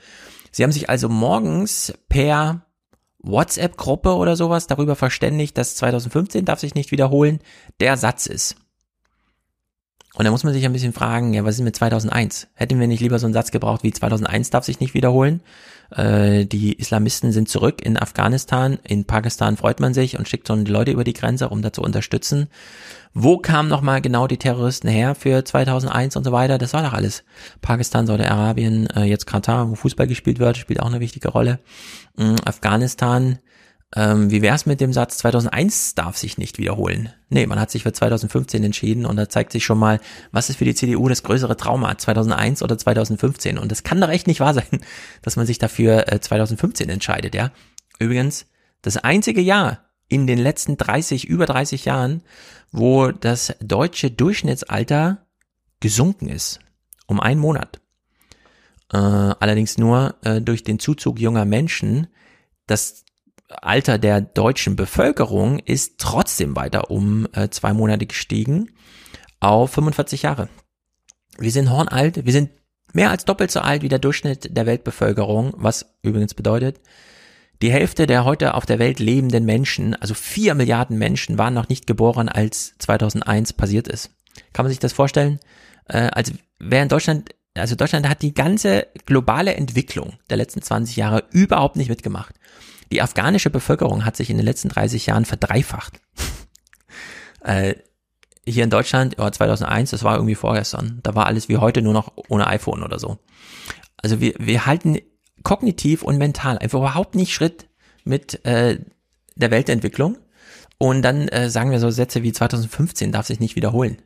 S1: Sie haben sich also morgens per WhatsApp-Gruppe oder sowas darüber verständigt, dass 2015 darf sich nicht wiederholen, der Satz ist. Und da muss man sich ein bisschen fragen, ja, was ist mit 2001? Hätten wir nicht lieber so einen Satz gebraucht wie 2001 darf sich nicht wiederholen? Äh, die Islamisten sind zurück in Afghanistan, in Pakistan freut man sich und schickt so die Leute über die Grenze, um da zu unterstützen. Wo kamen nochmal genau die Terroristen her für 2001 und so weiter? Das war doch alles. Pakistan, Saudi-Arabien, äh, jetzt Katar, wo Fußball gespielt wird, spielt auch eine wichtige Rolle. Ähm, Afghanistan, ähm, wie wär's mit dem Satz, 2001 darf sich nicht wiederholen? Nee, man hat sich für 2015 entschieden und da zeigt sich schon mal, was ist für die CDU das größere Trauma, 2001 oder 2015? Und das kann doch echt nicht wahr sein, dass man sich dafür äh, 2015 entscheidet, ja? Übrigens, das einzige Jahr in den letzten 30, über 30 Jahren, wo das deutsche Durchschnittsalter gesunken ist. Um einen Monat. Äh, allerdings nur äh, durch den Zuzug junger Menschen. Das Alter der deutschen Bevölkerung ist trotzdem weiter um äh, zwei Monate gestiegen auf 45 Jahre. Wir sind hornalt, wir sind mehr als doppelt so alt wie der Durchschnitt der Weltbevölkerung, was übrigens bedeutet, die Hälfte der heute auf der Welt lebenden Menschen, also vier Milliarden Menschen, waren noch nicht geboren, als 2001 passiert ist. Kann man sich das vorstellen? Äh, als wäre in Deutschland, also Deutschland hat die ganze globale Entwicklung der letzten 20 Jahre überhaupt nicht mitgemacht. Die afghanische Bevölkerung hat sich in den letzten 30 Jahren verdreifacht. äh, hier in Deutschland, ja, 2001, das war irgendwie vorgestern, da war alles wie heute nur noch ohne iPhone oder so. Also wir, wir halten kognitiv und mental einfach überhaupt nicht Schritt mit äh, der Weltentwicklung. Und dann äh, sagen wir so Sätze wie 2015 darf sich nicht wiederholen.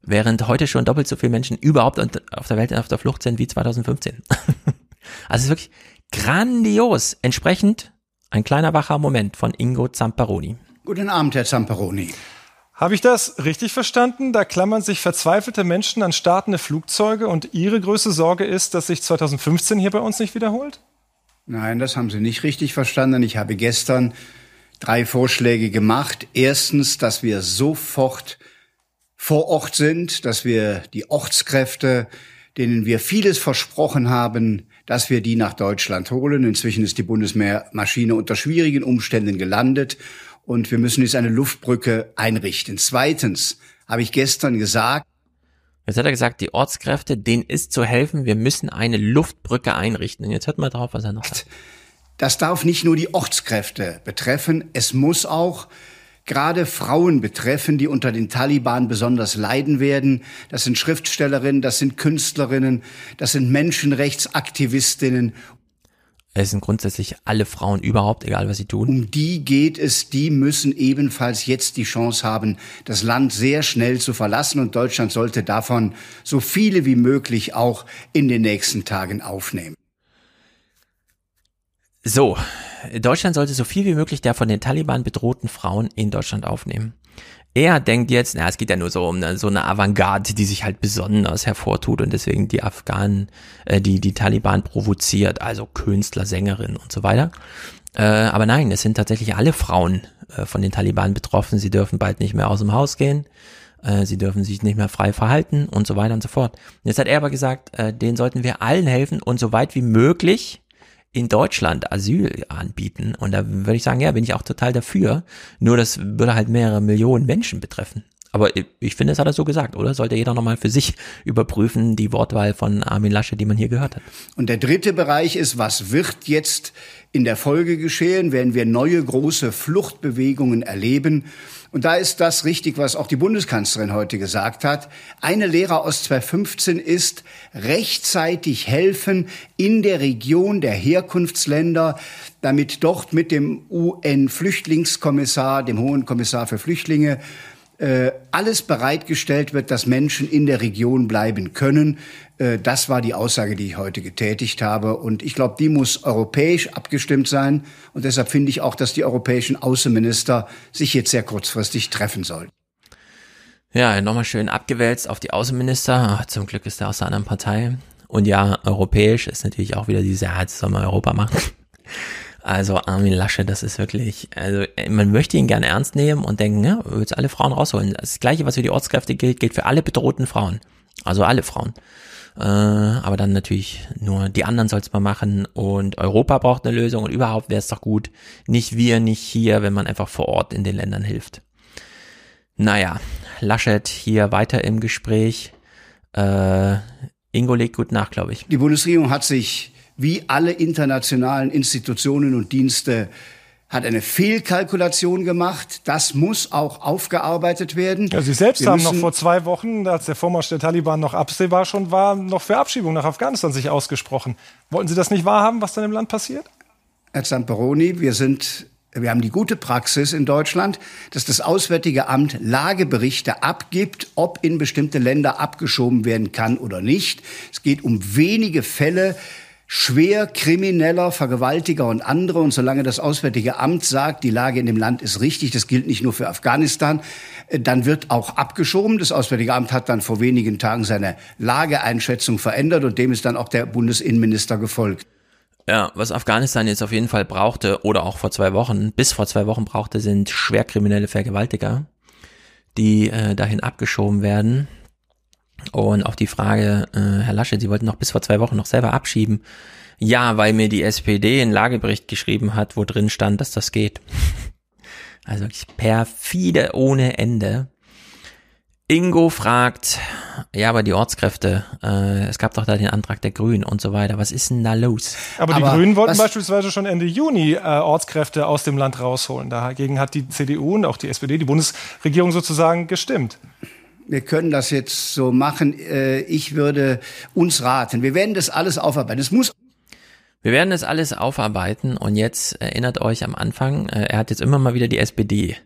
S1: Während heute schon doppelt so viele Menschen überhaupt auf der Welt auf der Flucht sind wie 2015. also es ist wirklich grandios. Entsprechend ein kleiner wacher Moment von Ingo Zamparoni.
S15: Guten Abend, Herr Zamparoni.
S20: Habe ich das richtig verstanden? Da klammern sich verzweifelte Menschen an startende Flugzeuge und Ihre größte Sorge ist, dass sich 2015 hier bei uns nicht wiederholt?
S15: Nein, das haben Sie nicht richtig verstanden. Ich habe gestern drei Vorschläge gemacht. Erstens, dass wir sofort vor Ort sind, dass wir die Ortskräfte, denen wir vieles versprochen haben, dass wir die nach Deutschland holen. Inzwischen ist die Bundesmeermaschine unter schwierigen Umständen gelandet und wir müssen jetzt eine Luftbrücke einrichten. Zweitens habe ich gestern gesagt,
S1: Jetzt hat er gesagt, die Ortskräfte, denen ist zu helfen, wir müssen eine Luftbrücke einrichten. Und jetzt hört mal drauf, was er noch sagt.
S15: Das darf nicht nur die Ortskräfte betreffen, es muss auch gerade Frauen betreffen, die unter den Taliban besonders leiden werden. Das sind Schriftstellerinnen, das sind Künstlerinnen, das sind Menschenrechtsaktivistinnen
S1: es sind grundsätzlich alle Frauen überhaupt, egal was sie tun.
S15: Um die geht es, die müssen ebenfalls jetzt die Chance haben, das Land sehr schnell zu verlassen und Deutschland sollte davon so viele wie möglich auch in den nächsten Tagen aufnehmen.
S1: So, Deutschland sollte so viel wie möglich der von den Taliban bedrohten Frauen in Deutschland aufnehmen. Er denkt jetzt, na, es geht ja nur so um so eine Avantgarde, die sich halt besonders hervortut und deswegen die Afghanen, äh, die die Taliban provoziert, also Künstler, Sängerinnen und so weiter. Äh, aber nein, es sind tatsächlich alle Frauen äh, von den Taliban betroffen. Sie dürfen bald nicht mehr aus dem Haus gehen. Äh, sie dürfen sich nicht mehr frei verhalten und so weiter und so fort. Jetzt hat er aber gesagt, äh, denen sollten wir allen helfen und so weit wie möglich in Deutschland Asyl anbieten. Und da würde ich sagen, ja, bin ich auch total dafür. Nur das würde halt mehrere Millionen Menschen betreffen. Aber ich finde, das hat er so gesagt, oder? Sollte jeder nochmal für sich überprüfen, die Wortwahl von Armin Lasche, die man hier gehört hat.
S15: Und der dritte Bereich ist, was wird jetzt in der Folge geschehen? Werden wir neue große Fluchtbewegungen erleben? Und da ist das richtig, was auch die Bundeskanzlerin heute gesagt hat. Eine Lehre aus 2015 ist, rechtzeitig helfen in der Region der Herkunftsländer, damit dort mit dem UN-Flüchtlingskommissar, dem Hohen Kommissar für Flüchtlinge, äh, alles bereitgestellt wird, dass Menschen in der Region bleiben können. Äh, das war die Aussage, die ich heute getätigt habe. Und ich glaube, die muss europäisch abgestimmt sein. Und deshalb finde ich auch, dass die europäischen Außenminister sich jetzt sehr kurzfristig treffen sollten.
S1: Ja, nochmal schön abgewälzt auf die Außenminister. Ach, zum Glück ist er aus einer anderen Partei. Und ja, europäisch ist natürlich auch wieder diese, man Europa machen. Also Armin Lasche, das ist wirklich, also man möchte ihn gerne ernst nehmen und denken, ja, jetzt alle Frauen rausholen. Das gleiche, was für die Ortskräfte gilt, gilt für alle bedrohten Frauen. Also alle Frauen. Äh, aber dann natürlich nur die anderen soll es mal machen und Europa braucht eine Lösung und überhaupt wäre es doch gut, nicht wir, nicht hier, wenn man einfach vor Ort in den Ländern hilft. Naja, Laschet hier weiter im Gespräch. Äh, Ingo legt gut nach, glaube ich.
S15: Die Bundesregierung hat sich wie alle internationalen Institutionen und Dienste hat eine Fehlkalkulation gemacht. Das muss auch aufgearbeitet werden.
S20: Ja, Sie selbst Wir haben noch vor zwei Wochen, als der Vormarsch der Taliban noch absehbar schon war, noch für Abschiebung nach Afghanistan sich ausgesprochen. Wollten Sie das nicht wahrhaben, was dann im Land passiert?
S15: Herr Zamperoni, wir sind wir haben die gute Praxis in Deutschland, dass das Auswärtige Amt Lageberichte abgibt, ob in bestimmte Länder abgeschoben werden kann oder nicht. Es geht um wenige Fälle schwer krimineller Vergewaltiger und andere. Und solange das Auswärtige Amt sagt, die Lage in dem Land ist richtig, das gilt nicht nur für Afghanistan, äh, dann wird auch abgeschoben. Das Auswärtige Amt hat dann vor wenigen Tagen seine Lageeinschätzung verändert und dem ist dann auch der Bundesinnenminister gefolgt.
S1: Ja, was Afghanistan jetzt auf jeden Fall brauchte, oder auch vor zwei Wochen, bis vor zwei Wochen brauchte, sind schwerkriminelle Vergewaltiger, die äh, dahin abgeschoben werden. Und auch die Frage, äh, Herr Laschet, Sie wollten noch bis vor zwei Wochen noch selber abschieben. Ja, weil mir die SPD einen Lagebericht geschrieben hat, wo drin stand, dass das geht. Also perfide ohne Ende. Ingo fragt, ja, aber die Ortskräfte, äh, es gab doch da den Antrag der Grünen und so weiter. Was ist denn da los?
S20: Aber die aber Grünen wollten beispielsweise schon Ende Juni äh, Ortskräfte aus dem Land rausholen. Dagegen hat die CDU und auch die SPD, die Bundesregierung sozusagen gestimmt.
S15: Wir können das jetzt so machen. Äh, ich würde uns raten. Wir werden das alles aufarbeiten. Es muss
S1: wir werden das alles aufarbeiten und jetzt erinnert euch am Anfang, äh, er hat jetzt immer mal wieder die SPD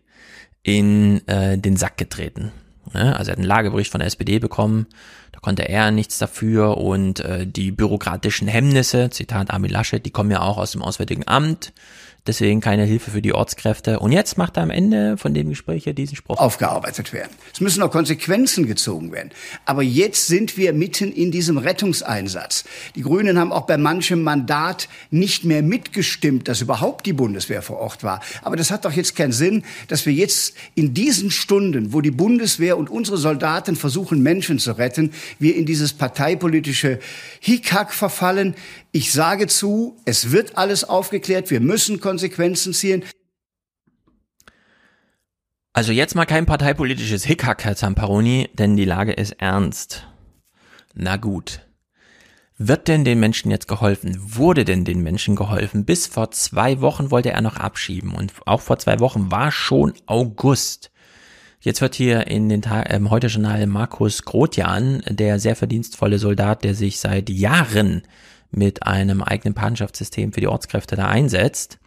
S1: in äh, den Sack getreten. Ne? Also er hat einen Lagebericht von der SPD bekommen, da konnte er nichts dafür und äh, die bürokratischen Hemmnisse, Zitat Armin Laschet, die kommen ja auch aus dem Auswärtigen Amt deswegen keine Hilfe für die Ortskräfte. Und jetzt macht er am Ende von dem Gespräch ja diesen Spruch.
S15: Aufgearbeitet werden. Es müssen auch Konsequenzen gezogen werden. Aber jetzt sind wir mitten in diesem Rettungseinsatz. Die Grünen haben auch bei manchem Mandat nicht mehr mitgestimmt, dass überhaupt die Bundeswehr vor Ort war. Aber das hat doch jetzt keinen Sinn, dass wir jetzt in diesen Stunden, wo die Bundeswehr und unsere Soldaten versuchen, Menschen zu retten, wir in dieses parteipolitische Hickhack verfallen. Ich sage zu, es wird alles aufgeklärt, wir müssen Konsequenzen ziehen.
S1: Also jetzt mal kein parteipolitisches Hickhack, Herr Zamparoni, denn die Lage ist ernst. Na gut. Wird denn den Menschen jetzt geholfen? Wurde denn den Menschen geholfen? Bis vor zwei Wochen wollte er noch abschieben und auch vor zwei Wochen war schon August. Jetzt wird hier in den Tag, ähm, heute Journal Markus Grotjan, der sehr verdienstvolle Soldat, der sich seit Jahren mit einem eigenen Patenschaftssystem für die Ortskräfte da einsetzt.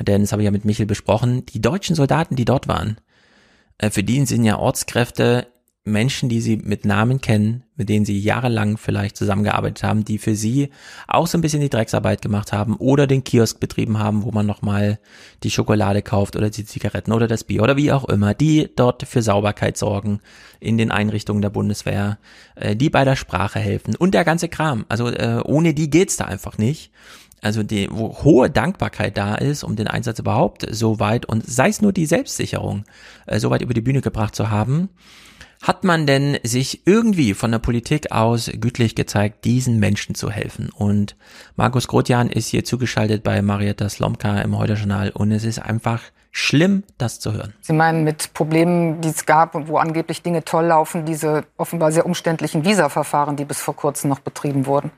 S1: Denn das habe ich ja mit Michel besprochen. Die deutschen Soldaten, die dort waren, äh, für die sind ja Ortskräfte Menschen, die sie mit Namen kennen, mit denen sie jahrelang vielleicht zusammengearbeitet haben, die für sie auch so ein bisschen die Drecksarbeit gemacht haben oder den Kiosk betrieben haben, wo man nochmal die Schokolade kauft oder die Zigaretten oder das Bier oder wie auch immer, die dort für Sauberkeit sorgen in den Einrichtungen der Bundeswehr, äh, die bei der Sprache helfen und der ganze Kram. Also äh, ohne die geht's da einfach nicht also die, wo hohe Dankbarkeit da ist, um den Einsatz überhaupt so weit und sei es nur die Selbstsicherung äh, so weit über die Bühne gebracht zu haben, hat man denn sich irgendwie von der Politik aus gütlich gezeigt, diesen Menschen zu helfen? Und Markus Grotjan ist hier zugeschaltet bei Marietta Slomka im Heute-Journal und es ist einfach schlimm, das zu hören.
S21: Sie meinen mit Problemen, die es gab und wo angeblich Dinge toll laufen, diese offenbar sehr umständlichen Visa-Verfahren, die bis vor kurzem noch betrieben wurden?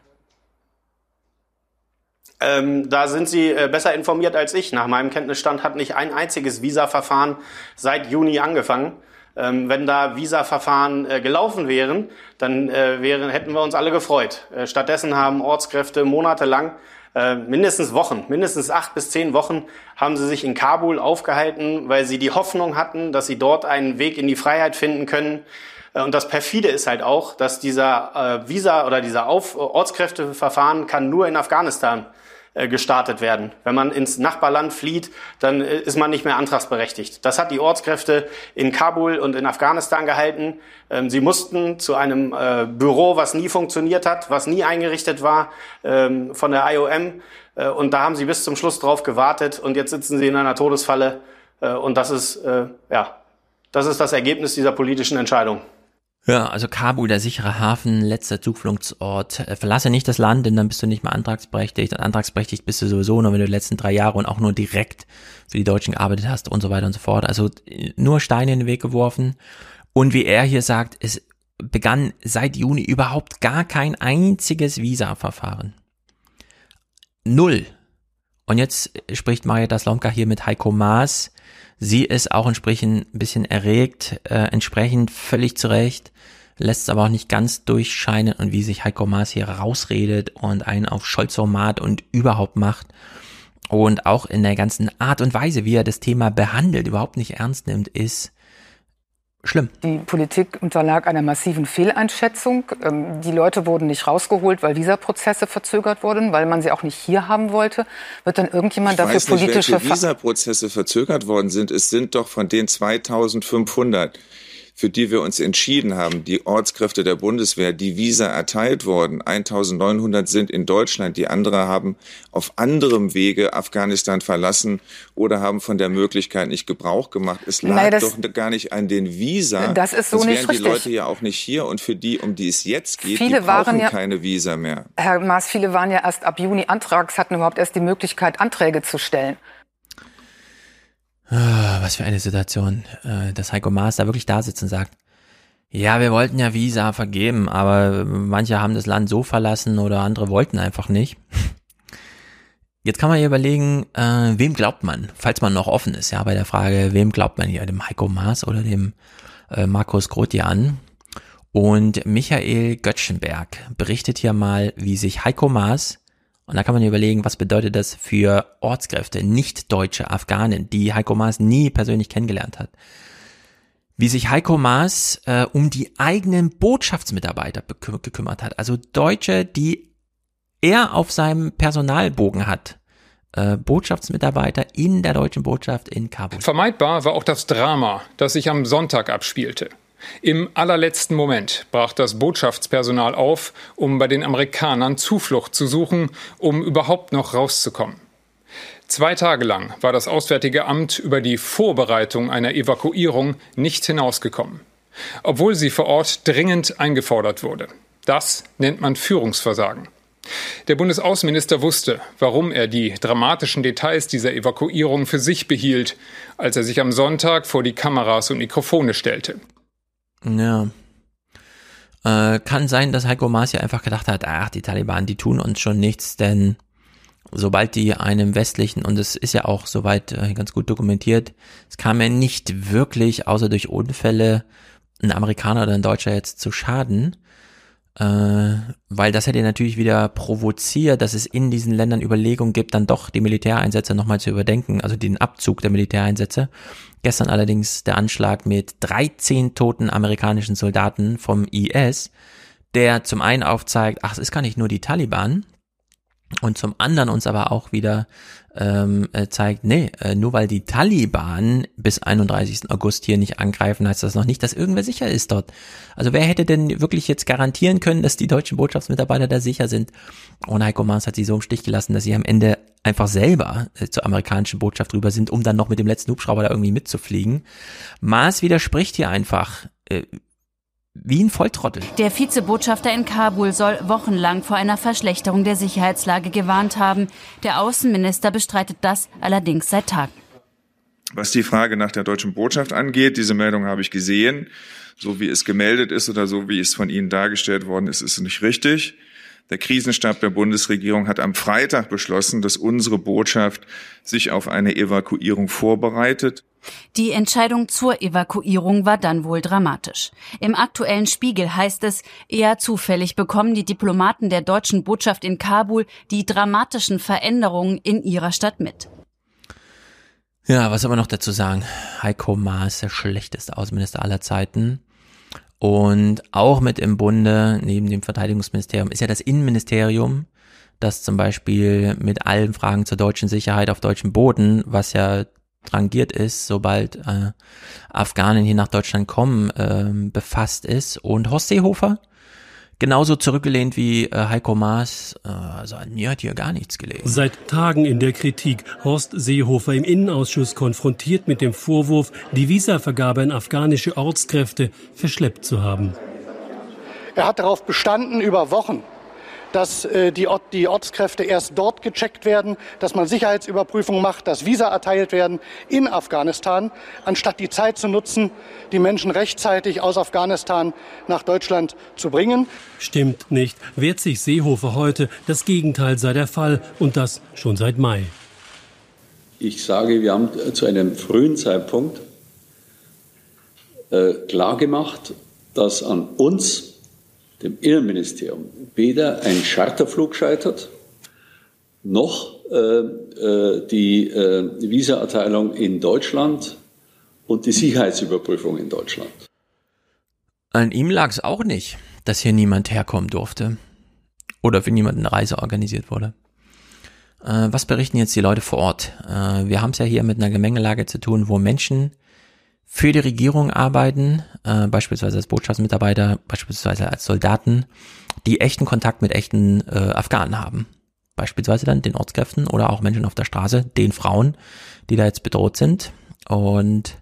S22: Ähm, da sind Sie äh, besser informiert als ich. Nach meinem Kenntnisstand hat nicht ein einziges Visa-Verfahren seit Juni angefangen. Ähm, wenn da Visa-Verfahren äh, gelaufen wären, dann äh, wären, hätten wir uns alle gefreut. Äh, stattdessen haben Ortskräfte monatelang, mindestens Wochen, mindestens acht bis zehn Wochen, haben sie sich in Kabul aufgehalten, weil sie die Hoffnung hatten, dass sie dort einen Weg in die Freiheit finden können. Und das perfide ist halt auch, dass dieser Visa oder dieser Auf Ortskräfteverfahren kann nur in Afghanistan gestartet werden. Wenn man ins Nachbarland flieht, dann äh, ist man nicht mehr antragsberechtigt. Das hat die Ortskräfte in Kabul und in Afghanistan gehalten. Ähm, sie mussten zu einem äh, Büro, was nie funktioniert hat, was nie eingerichtet war, ähm, von der IOM. Und da haben sie bis zum Schluss drauf gewartet und jetzt sitzen sie in einer Todesfalle. Und das ist, ja, das ist das Ergebnis dieser politischen Entscheidung.
S1: Ja, also Kabul, der sichere Hafen, letzter Zufluchtsort. Äh, verlasse nicht das Land, denn dann bist du nicht mehr antragsberechtigt. Und antragsberechtigt bist du sowieso nur, wenn du die letzten drei Jahre und auch nur direkt für die Deutschen gearbeitet hast und so weiter und so fort. Also äh, nur Steine in den Weg geworfen. Und wie er hier sagt, es begann seit Juni überhaupt gar kein einziges Visa-Verfahren. Null. Und jetzt spricht Maria Slomka hier mit Heiko Maas, Sie ist auch entsprechend ein bisschen erregt, äh, entsprechend völlig zurecht, lässt es aber auch nicht ganz durchscheinen und wie sich Heiko Maas hier rausredet und einen auf Scholzomat und überhaupt macht. Und auch in der ganzen Art und Weise, wie er das Thema behandelt, überhaupt nicht ernst nimmt, ist schlimm.
S21: Die Politik unterlag einer massiven Fehleinschätzung. Ähm, die Leute wurden nicht rausgeholt, weil Visaprozesse verzögert wurden, weil man sie auch nicht hier haben wollte. Wird dann irgendjemand
S23: ich
S21: dafür
S23: weiß nicht,
S21: politische
S23: welche Visaprozesse verzögert worden sind? Es sind doch von den 2500 für die wir uns entschieden haben, die Ortskräfte der Bundeswehr, die Visa erteilt worden. 1900 sind in Deutschland, die andere haben auf anderem Wege Afghanistan verlassen oder haben von der Möglichkeit nicht Gebrauch gemacht. Es lag Nein, doch gar nicht an den Visa.
S21: Das ist so
S23: das
S21: nicht
S23: wären
S21: richtig.
S23: die Leute ja auch nicht hier und für die, um die es jetzt geht,
S21: viele
S23: die brauchen
S21: ja,
S23: keine Visa mehr.
S21: Herr Maas, viele waren ja erst ab Juni antrags, hatten überhaupt erst die Möglichkeit, Anträge zu stellen.
S1: Ah, was für eine Situation, äh, dass Heiko Maas da wirklich da sitzt und sagt, ja, wir wollten ja Visa vergeben, aber manche haben das Land so verlassen oder andere wollten einfach nicht. Jetzt kann man hier überlegen, äh, wem glaubt man, falls man noch offen ist, ja, bei der Frage, wem glaubt man hier, dem Heiko Maas oder dem äh, Markus Grotian? Und Michael Göttschenberg berichtet hier mal, wie sich Heiko Maas und da kann man überlegen, was bedeutet das für Ortskräfte, nicht deutsche Afghanen, die Heiko Maas nie persönlich kennengelernt hat. Wie sich Heiko Maas äh, um die eigenen Botschaftsmitarbeiter gekümmert hat. Also Deutsche, die er auf seinem Personalbogen hat. Äh, Botschaftsmitarbeiter in der deutschen Botschaft in Kabul.
S24: Vermeidbar war auch das Drama, das sich am Sonntag abspielte. Im allerletzten Moment brach das Botschaftspersonal auf, um bei den Amerikanern Zuflucht zu suchen, um überhaupt noch rauszukommen. Zwei Tage lang war das Auswärtige Amt über die Vorbereitung einer Evakuierung nicht hinausgekommen, obwohl sie vor Ort dringend eingefordert wurde. Das nennt man Führungsversagen. Der Bundesaußenminister wusste, warum er die dramatischen Details dieser Evakuierung für sich behielt, als er sich am Sonntag vor die Kameras und Mikrofone stellte.
S1: Ja. Äh, kann sein, dass Heiko Maas ja einfach gedacht hat, ach, die Taliban, die tun uns schon nichts, denn sobald die einem westlichen, und es ist ja auch soweit äh, ganz gut dokumentiert, es kam ja nicht wirklich, außer durch Unfälle, ein Amerikaner oder ein Deutscher jetzt zu Schaden, äh, weil das hätte natürlich wieder provoziert, dass es in diesen Ländern Überlegungen gibt, dann doch die Militäreinsätze nochmal zu überdenken, also den Abzug der Militäreinsätze. Gestern allerdings der Anschlag mit 13 toten amerikanischen Soldaten vom IS, der zum einen aufzeigt, ach, es ist gar nicht nur die Taliban, und zum anderen uns aber auch wieder ähm, äh, zeigt, nee, äh, nur weil die Taliban bis 31. August hier nicht angreifen, heißt das noch nicht, dass irgendwer sicher ist dort. Also wer hätte denn wirklich jetzt garantieren können, dass die deutschen Botschaftsmitarbeiter da sicher sind? Und Heiko Maas hat sie so im Stich gelassen, dass sie am Ende einfach selber äh, zur amerikanischen Botschaft rüber sind, um dann noch mit dem letzten Hubschrauber da irgendwie mitzufliegen. Maas widerspricht hier einfach. Wie ein Volltrottel.
S25: Der Vizebotschafter in Kabul soll wochenlang vor einer Verschlechterung der Sicherheitslage gewarnt haben. Der Außenminister bestreitet das allerdings seit Tagen.
S23: Was die Frage nach der deutschen Botschaft angeht, diese Meldung habe ich gesehen. So wie es gemeldet ist oder so wie es von Ihnen dargestellt worden ist, ist es nicht richtig. Der Krisenstab der Bundesregierung hat am Freitag beschlossen, dass unsere Botschaft sich auf eine Evakuierung vorbereitet.
S25: Die Entscheidung zur Evakuierung war dann wohl dramatisch. Im aktuellen Spiegel heißt es, eher zufällig bekommen die Diplomaten der deutschen Botschaft in Kabul die dramatischen Veränderungen in ihrer Stadt mit.
S1: Ja, was soll man noch dazu sagen? Heiko Maas, der schlechteste Außenminister aller Zeiten. Und auch mit im Bunde, neben dem Verteidigungsministerium, ist ja das Innenministerium, dass zum Beispiel mit allen Fragen zur deutschen Sicherheit auf deutschem Boden, was ja rangiert ist, sobald äh, Afghanen hier nach Deutschland kommen, äh, befasst ist. Und Horst Seehofer, genauso zurückgelehnt wie äh, Heiko Maas, äh, also an mir hat hier gar nichts gelesen.
S26: Seit Tagen in der Kritik. Horst Seehofer im Innenausschuss konfrontiert mit dem Vorwurf, die Visavergabe an afghanische Ortskräfte verschleppt zu haben.
S27: Er hat darauf bestanden, über Wochen dass äh, die, Ort, die Ortskräfte erst dort gecheckt werden, dass man Sicherheitsüberprüfungen macht, dass Visa erteilt werden in Afghanistan, anstatt die Zeit zu nutzen, die Menschen rechtzeitig aus Afghanistan nach Deutschland zu bringen.
S26: Stimmt nicht. Wehrt sich Seehofer heute, das Gegenteil sei der Fall und das schon seit Mai.
S28: Ich sage, wir haben zu einem frühen Zeitpunkt äh, klargemacht, dass an uns dem Innenministerium weder ein Charterflug scheitert, noch äh, äh, die äh, Visaerteilung in Deutschland und die Sicherheitsüberprüfung in Deutschland.
S1: An ihm lag es auch nicht, dass hier niemand herkommen durfte oder für niemanden eine Reise organisiert wurde. Äh, was berichten jetzt die Leute vor Ort? Äh, wir haben es ja hier mit einer Gemengelage zu tun, wo Menschen für die Regierung arbeiten, äh, beispielsweise als Botschaftsmitarbeiter, beispielsweise als Soldaten, die echten Kontakt mit echten äh, Afghanen haben. Beispielsweise dann den Ortskräften oder auch Menschen auf der Straße, den Frauen, die da jetzt bedroht sind. Und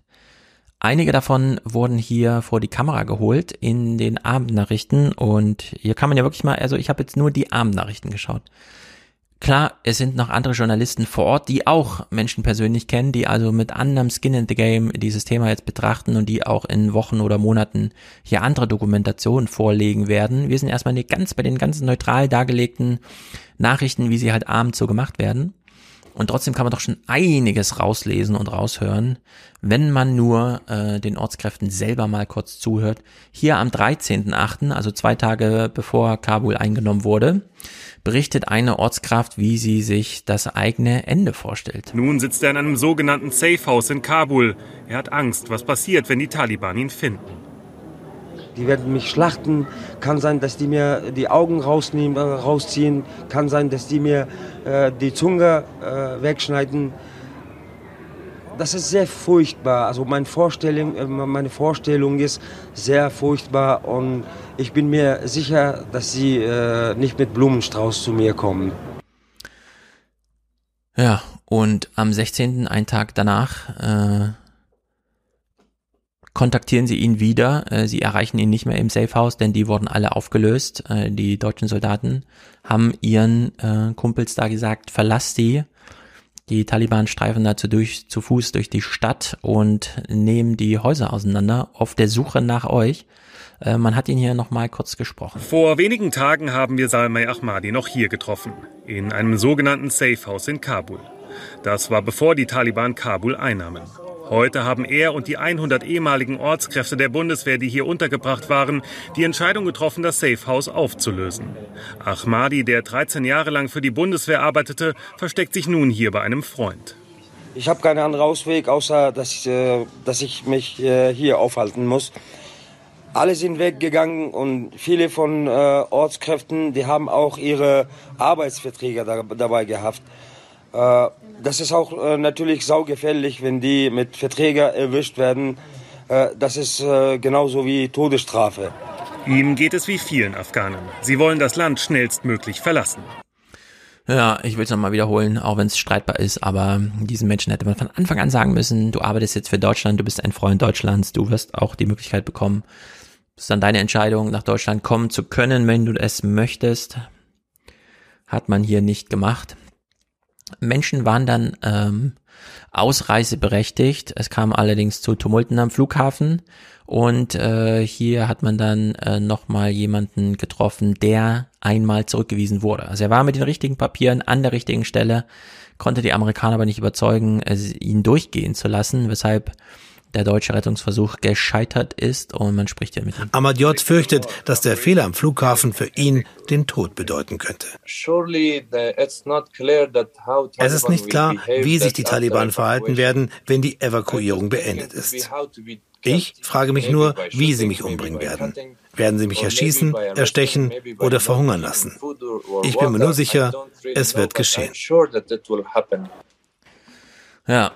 S1: einige davon wurden hier vor die Kamera geholt in den Abendnachrichten. Und hier kann man ja wirklich mal, also ich habe jetzt nur die Abendnachrichten geschaut. Klar, es sind noch andere Journalisten vor Ort, die auch Menschen persönlich kennen, die also mit anderem Skin in the Game dieses Thema jetzt betrachten und die auch in Wochen oder Monaten hier andere Dokumentationen vorlegen werden. Wir sind erstmal nicht ganz bei den ganzen neutral dargelegten Nachrichten, wie sie halt abends so gemacht werden. Und trotzdem kann man doch schon einiges rauslesen und raushören, wenn man nur äh, den Ortskräften selber mal kurz zuhört. Hier am 13.8., also zwei Tage bevor Kabul eingenommen wurde, berichtet eine Ortskraft, wie sie sich das eigene Ende vorstellt.
S12: Nun sitzt er in einem sogenannten Safe House in Kabul. Er hat Angst, was passiert, wenn die Taliban ihn finden.
S29: Die werden mich schlachten. Kann sein, dass die mir die Augen rausnehmen, äh, rausziehen. Kann sein, dass die mir äh, die Zunge äh, wegschneiden. Das ist sehr furchtbar. Also meine Vorstellung, äh, meine Vorstellung ist sehr furchtbar und ich bin mir sicher, dass sie äh, nicht mit Blumenstrauß zu mir kommen.
S1: Ja, und am 16., einen Tag danach, äh, kontaktieren sie ihn wieder. Äh, sie erreichen ihn nicht mehr im Safe House, denn die wurden alle aufgelöst. Äh, die deutschen Soldaten haben ihren Kumpels da gesagt, verlass sie. Die Taliban streifen dazu durch, zu Fuß durch die Stadt und nehmen die Häuser auseinander auf der Suche nach euch. Man hat ihn hier nochmal kurz gesprochen.
S12: Vor wenigen Tagen haben wir Salmay Ahmadi noch hier getroffen, in einem sogenannten Safe House in Kabul. Das war bevor die Taliban Kabul einnahmen. Heute haben er und die 100 ehemaligen Ortskräfte der Bundeswehr, die hier untergebracht waren, die Entscheidung getroffen, das Safe House aufzulösen. Ahmadi, der 13 Jahre lang für die Bundeswehr arbeitete, versteckt sich nun hier bei einem Freund.
S29: Ich habe keinen anderen Ausweg, außer dass ich, äh, dass ich mich äh, hier aufhalten muss. Alle sind weggegangen und viele von äh, Ortskräften, die haben auch ihre Arbeitsverträge da, dabei gehabt. Äh, das ist auch äh, natürlich saugefährlich, wenn die mit Verträgen erwischt werden. Äh, das ist genauso wie Todesstrafe.
S12: Ihm geht es wie vielen Afghanen. Sie wollen das Land schnellstmöglich verlassen.
S1: Ja, ich will es nochmal wiederholen, auch wenn es streitbar ist, aber diesen Menschen hätte man von Anfang an sagen müssen, du arbeitest jetzt für Deutschland, du bist ein Freund Deutschlands, du wirst auch die Möglichkeit bekommen, es ist dann deine Entscheidung, nach Deutschland kommen zu können, wenn du es möchtest. Hat man hier nicht gemacht. Menschen waren dann ähm, ausreiseberechtigt. Es kam allerdings zu Tumulten am Flughafen und äh, hier hat man dann äh, nochmal jemanden getroffen, der einmal zurückgewiesen wurde. Also er war mit den richtigen Papieren an der richtigen Stelle, konnte die Amerikaner aber nicht überzeugen, äh, ihn durchgehen zu lassen, weshalb der deutsche Rettungsversuch gescheitert ist und man spricht ja mit ihm.
S30: Ahmad fürchtet, dass der Fehler am Flughafen für ihn den Tod bedeuten könnte. Es ist nicht klar, wie sich die Taliban verhalten werden, wenn die Evakuierung beendet ist. Ich frage mich nur, wie sie mich umbringen werden. Werden sie mich erschießen, erstechen oder verhungern lassen? Ich bin mir nur sicher, es wird geschehen.
S1: Ja,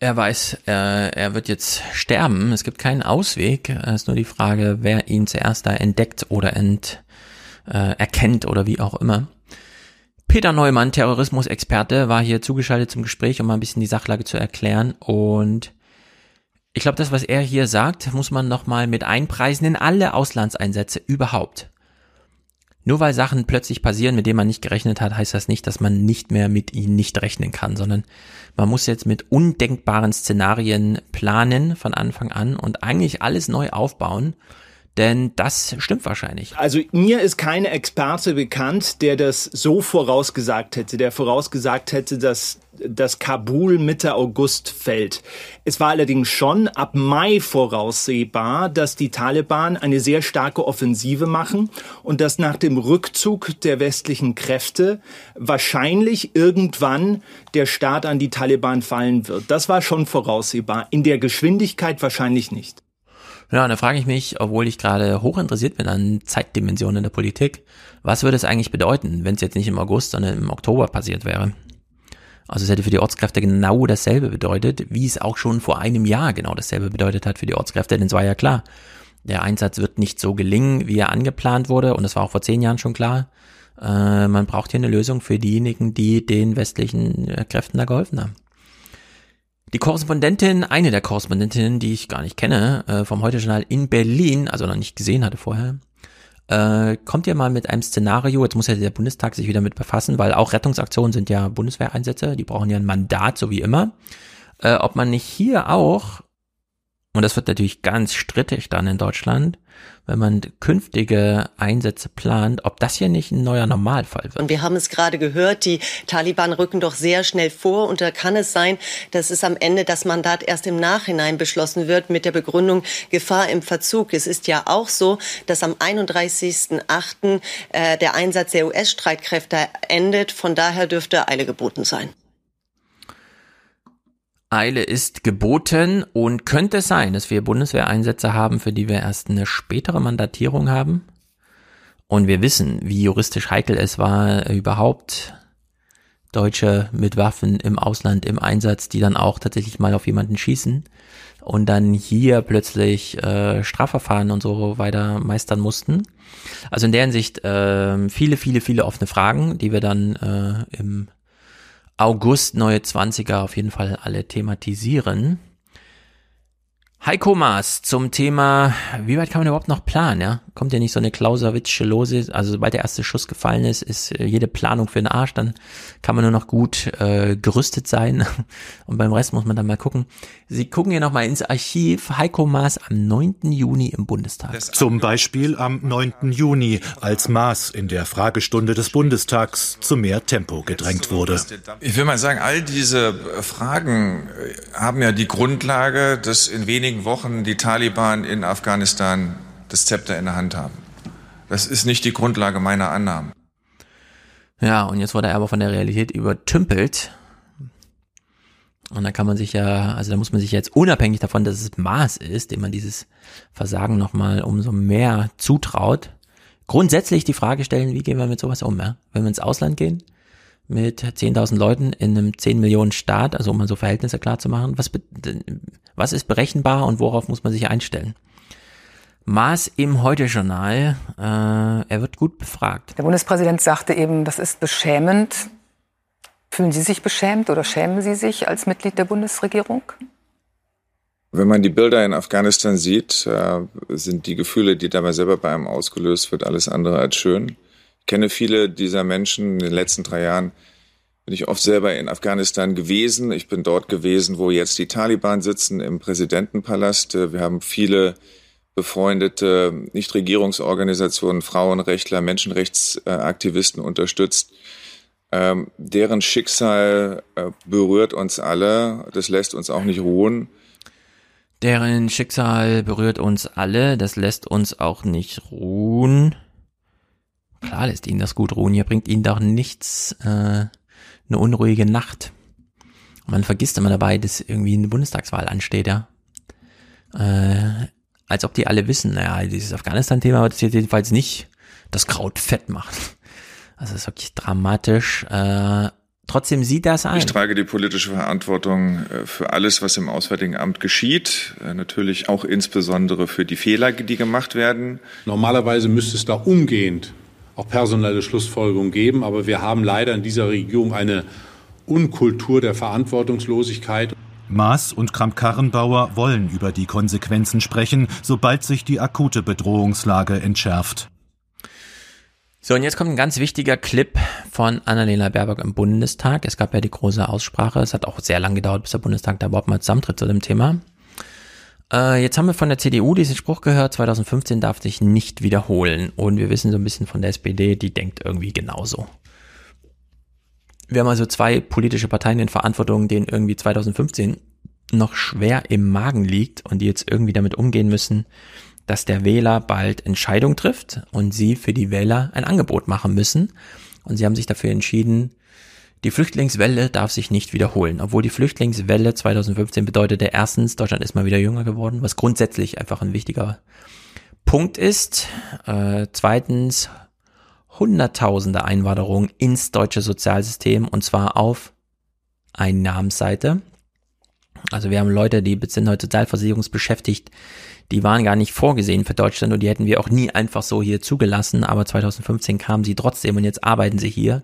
S1: er weiß, er, er wird jetzt sterben. Es gibt keinen Ausweg. Es ist nur die Frage, wer ihn zuerst da entdeckt oder ent, äh, erkennt oder wie auch immer. Peter Neumann, Terrorismusexperte, war hier zugeschaltet zum Gespräch, um mal ein bisschen die Sachlage zu erklären. Und ich glaube, das, was er hier sagt, muss man nochmal mit einpreisen in alle Auslandseinsätze überhaupt. Nur weil Sachen plötzlich passieren, mit denen man nicht gerechnet hat, heißt das nicht, dass man nicht mehr mit ihnen nicht rechnen kann, sondern man muss jetzt mit undenkbaren Szenarien planen von Anfang an und eigentlich alles neu aufbauen. Denn das stimmt wahrscheinlich.
S31: Also mir ist kein Experte bekannt, der das so vorausgesagt hätte, der vorausgesagt hätte, dass dass Kabul Mitte August fällt. Es war allerdings schon ab Mai voraussehbar, dass die Taliban eine sehr starke Offensive machen und dass nach dem Rückzug der westlichen Kräfte wahrscheinlich irgendwann der Staat an die Taliban fallen wird. Das war schon voraussehbar. In der Geschwindigkeit wahrscheinlich nicht.
S1: Ja, und da frage ich mich, obwohl ich gerade hoch interessiert bin an Zeitdimensionen der Politik, was würde es eigentlich bedeuten, wenn es jetzt nicht im August, sondern im Oktober passiert wäre? Also es hätte für die Ortskräfte genau dasselbe bedeutet, wie es auch schon vor einem Jahr genau dasselbe bedeutet hat für die Ortskräfte, denn es war ja klar, der Einsatz wird nicht so gelingen, wie er angeplant wurde, und das war auch vor zehn Jahren schon klar. Äh, man braucht hier eine Lösung für diejenigen, die den westlichen äh, Kräften da geholfen haben. Die Korrespondentin, eine der Korrespondentinnen, die ich gar nicht kenne, äh, vom Heute-Journal in Berlin, also noch nicht gesehen hatte vorher, äh, kommt ihr mal mit einem Szenario, jetzt muss ja der Bundestag sich wieder mit befassen, weil auch Rettungsaktionen sind ja Bundeswehreinsätze, die brauchen ja ein Mandat, so wie immer, äh, ob man nicht hier auch und das wird natürlich ganz strittig dann in Deutschland, wenn man künftige Einsätze plant, ob das hier nicht ein neuer Normalfall wird.
S32: Und wir haben es gerade gehört, die Taliban rücken doch sehr schnell vor und da kann es sein, dass es am Ende das Mandat erst im Nachhinein beschlossen wird mit der Begründung Gefahr im Verzug. Es ist ja auch so, dass am 31.08. Äh, der Einsatz der US-Streitkräfte endet. Von daher dürfte Eile geboten sein.
S1: Eile ist geboten und könnte es sein, dass wir Bundeswehreinsätze haben, für die wir erst eine spätere Mandatierung haben. Und wir wissen, wie juristisch heikel es war, überhaupt Deutsche mit Waffen im Ausland im Einsatz, die dann auch tatsächlich mal auf jemanden schießen und dann hier plötzlich äh, Strafverfahren und so weiter meistern mussten. Also in der Hinsicht äh, viele, viele, viele offene Fragen, die wir dann äh, im August neue 20er auf jeden Fall alle thematisieren. Heiko Maas zum Thema, wie weit kann man überhaupt noch planen, ja? Kommt ja nicht so eine Clausewitsche lose, also sobald der erste Schuss gefallen ist, ist äh, jede Planung für den Arsch, dann kann man nur noch gut äh, gerüstet sein und beim Rest muss man dann mal gucken. Sie gucken hier nochmal ins Archiv, Heiko Maas am 9. Juni im Bundestag.
S33: Zum Beispiel am 9. Juni, als Maas in der Fragestunde des Bundestags zu mehr Tempo gedrängt wurde.
S23: Ich will mal sagen, all diese Fragen haben ja die Grundlage, dass in wenigen Wochen die Taliban in Afghanistan das Zepter in der Hand haben. Das ist nicht die Grundlage meiner Annahmen.
S1: Ja, und jetzt wurde er aber von der Realität übertümpelt. Und da kann man sich ja, also da muss man sich jetzt unabhängig davon, dass es Maß ist, dem man dieses Versagen nochmal umso mehr zutraut, grundsätzlich die Frage stellen, wie gehen wir mit sowas um, ja? Wenn wir ins Ausland gehen, mit 10.000 Leuten in einem 10 Millionen Staat, also um mal so Verhältnisse klar zu machen, was, was ist berechenbar und worauf muss man sich einstellen? Maß im Heute-Journal, äh, er wird gut befragt.
S21: Der Bundespräsident sagte eben, das ist beschämend. Fühlen Sie sich beschämt oder schämen Sie sich als Mitglied der Bundesregierung?
S23: Wenn man die Bilder in Afghanistan sieht, äh, sind die Gefühle, die dabei selber bei einem ausgelöst wird, alles andere als schön kenne viele dieser Menschen. In den letzten drei Jahren bin ich oft selber in Afghanistan gewesen. Ich bin dort gewesen, wo jetzt die Taliban sitzen, im Präsidentenpalast. Wir haben viele befreundete Nichtregierungsorganisationen, Frauenrechtler, Menschenrechtsaktivisten unterstützt. Ähm, deren Schicksal äh, berührt uns alle. Das lässt uns auch nicht ruhen.
S1: Deren Schicksal berührt uns alle, das lässt uns auch nicht ruhen. Klar lässt ihn das gut ruhen, hier bringt ihn doch nichts, äh, eine unruhige Nacht. Man vergisst immer dabei, dass irgendwie eine Bundestagswahl ansteht, ja. Äh, als ob die alle wissen, naja, dieses Afghanistan-Thema wird jetzt jedenfalls nicht das Kraut fett machen. Also das ist wirklich dramatisch. Äh, trotzdem sieht das ein.
S23: Ich trage die politische Verantwortung äh, für alles, was im Auswärtigen Amt geschieht. Äh, natürlich auch insbesondere für die Fehler, die gemacht werden.
S34: Normalerweise müsste es da umgehend auch personelle Schlussfolgerungen geben, aber wir haben leider in dieser Regierung eine Unkultur der Verantwortungslosigkeit.
S33: Maas und Kramp-Karrenbauer wollen über die Konsequenzen sprechen, sobald sich die akute Bedrohungslage entschärft.
S1: So, und jetzt kommt ein ganz wichtiger Clip von Annalena Baerbock im Bundestag. Es gab ja die große Aussprache. Es hat auch sehr lange gedauert, bis der Bundestag da überhaupt mal zusammentritt zu dem Thema. Äh, jetzt haben wir von der CDU diesen Spruch gehört, 2015 darf sich nicht wiederholen. Und wir wissen so ein bisschen von der SPD, die denkt irgendwie genauso. Wir haben also zwei politische Parteien in Verantwortung, denen irgendwie 2015 noch schwer im Magen liegt und die jetzt irgendwie damit umgehen müssen, dass der Wähler bald Entscheidung trifft und sie für die Wähler ein Angebot machen müssen. Und sie haben sich dafür entschieden, die Flüchtlingswelle darf sich nicht wiederholen. Obwohl die Flüchtlingswelle 2015 bedeutete erstens, Deutschland ist mal wieder jünger geworden, was grundsätzlich einfach ein wichtiger Punkt ist. Äh, zweitens, hunderttausende Einwanderungen ins deutsche Sozialsystem und zwar auf Einnahmensseite. Also wir haben Leute, die sind heute sozialversicherungsbeschäftigt, die waren gar nicht vorgesehen für Deutschland und die hätten wir auch nie einfach so hier zugelassen, aber 2015 kamen sie trotzdem und jetzt arbeiten sie hier.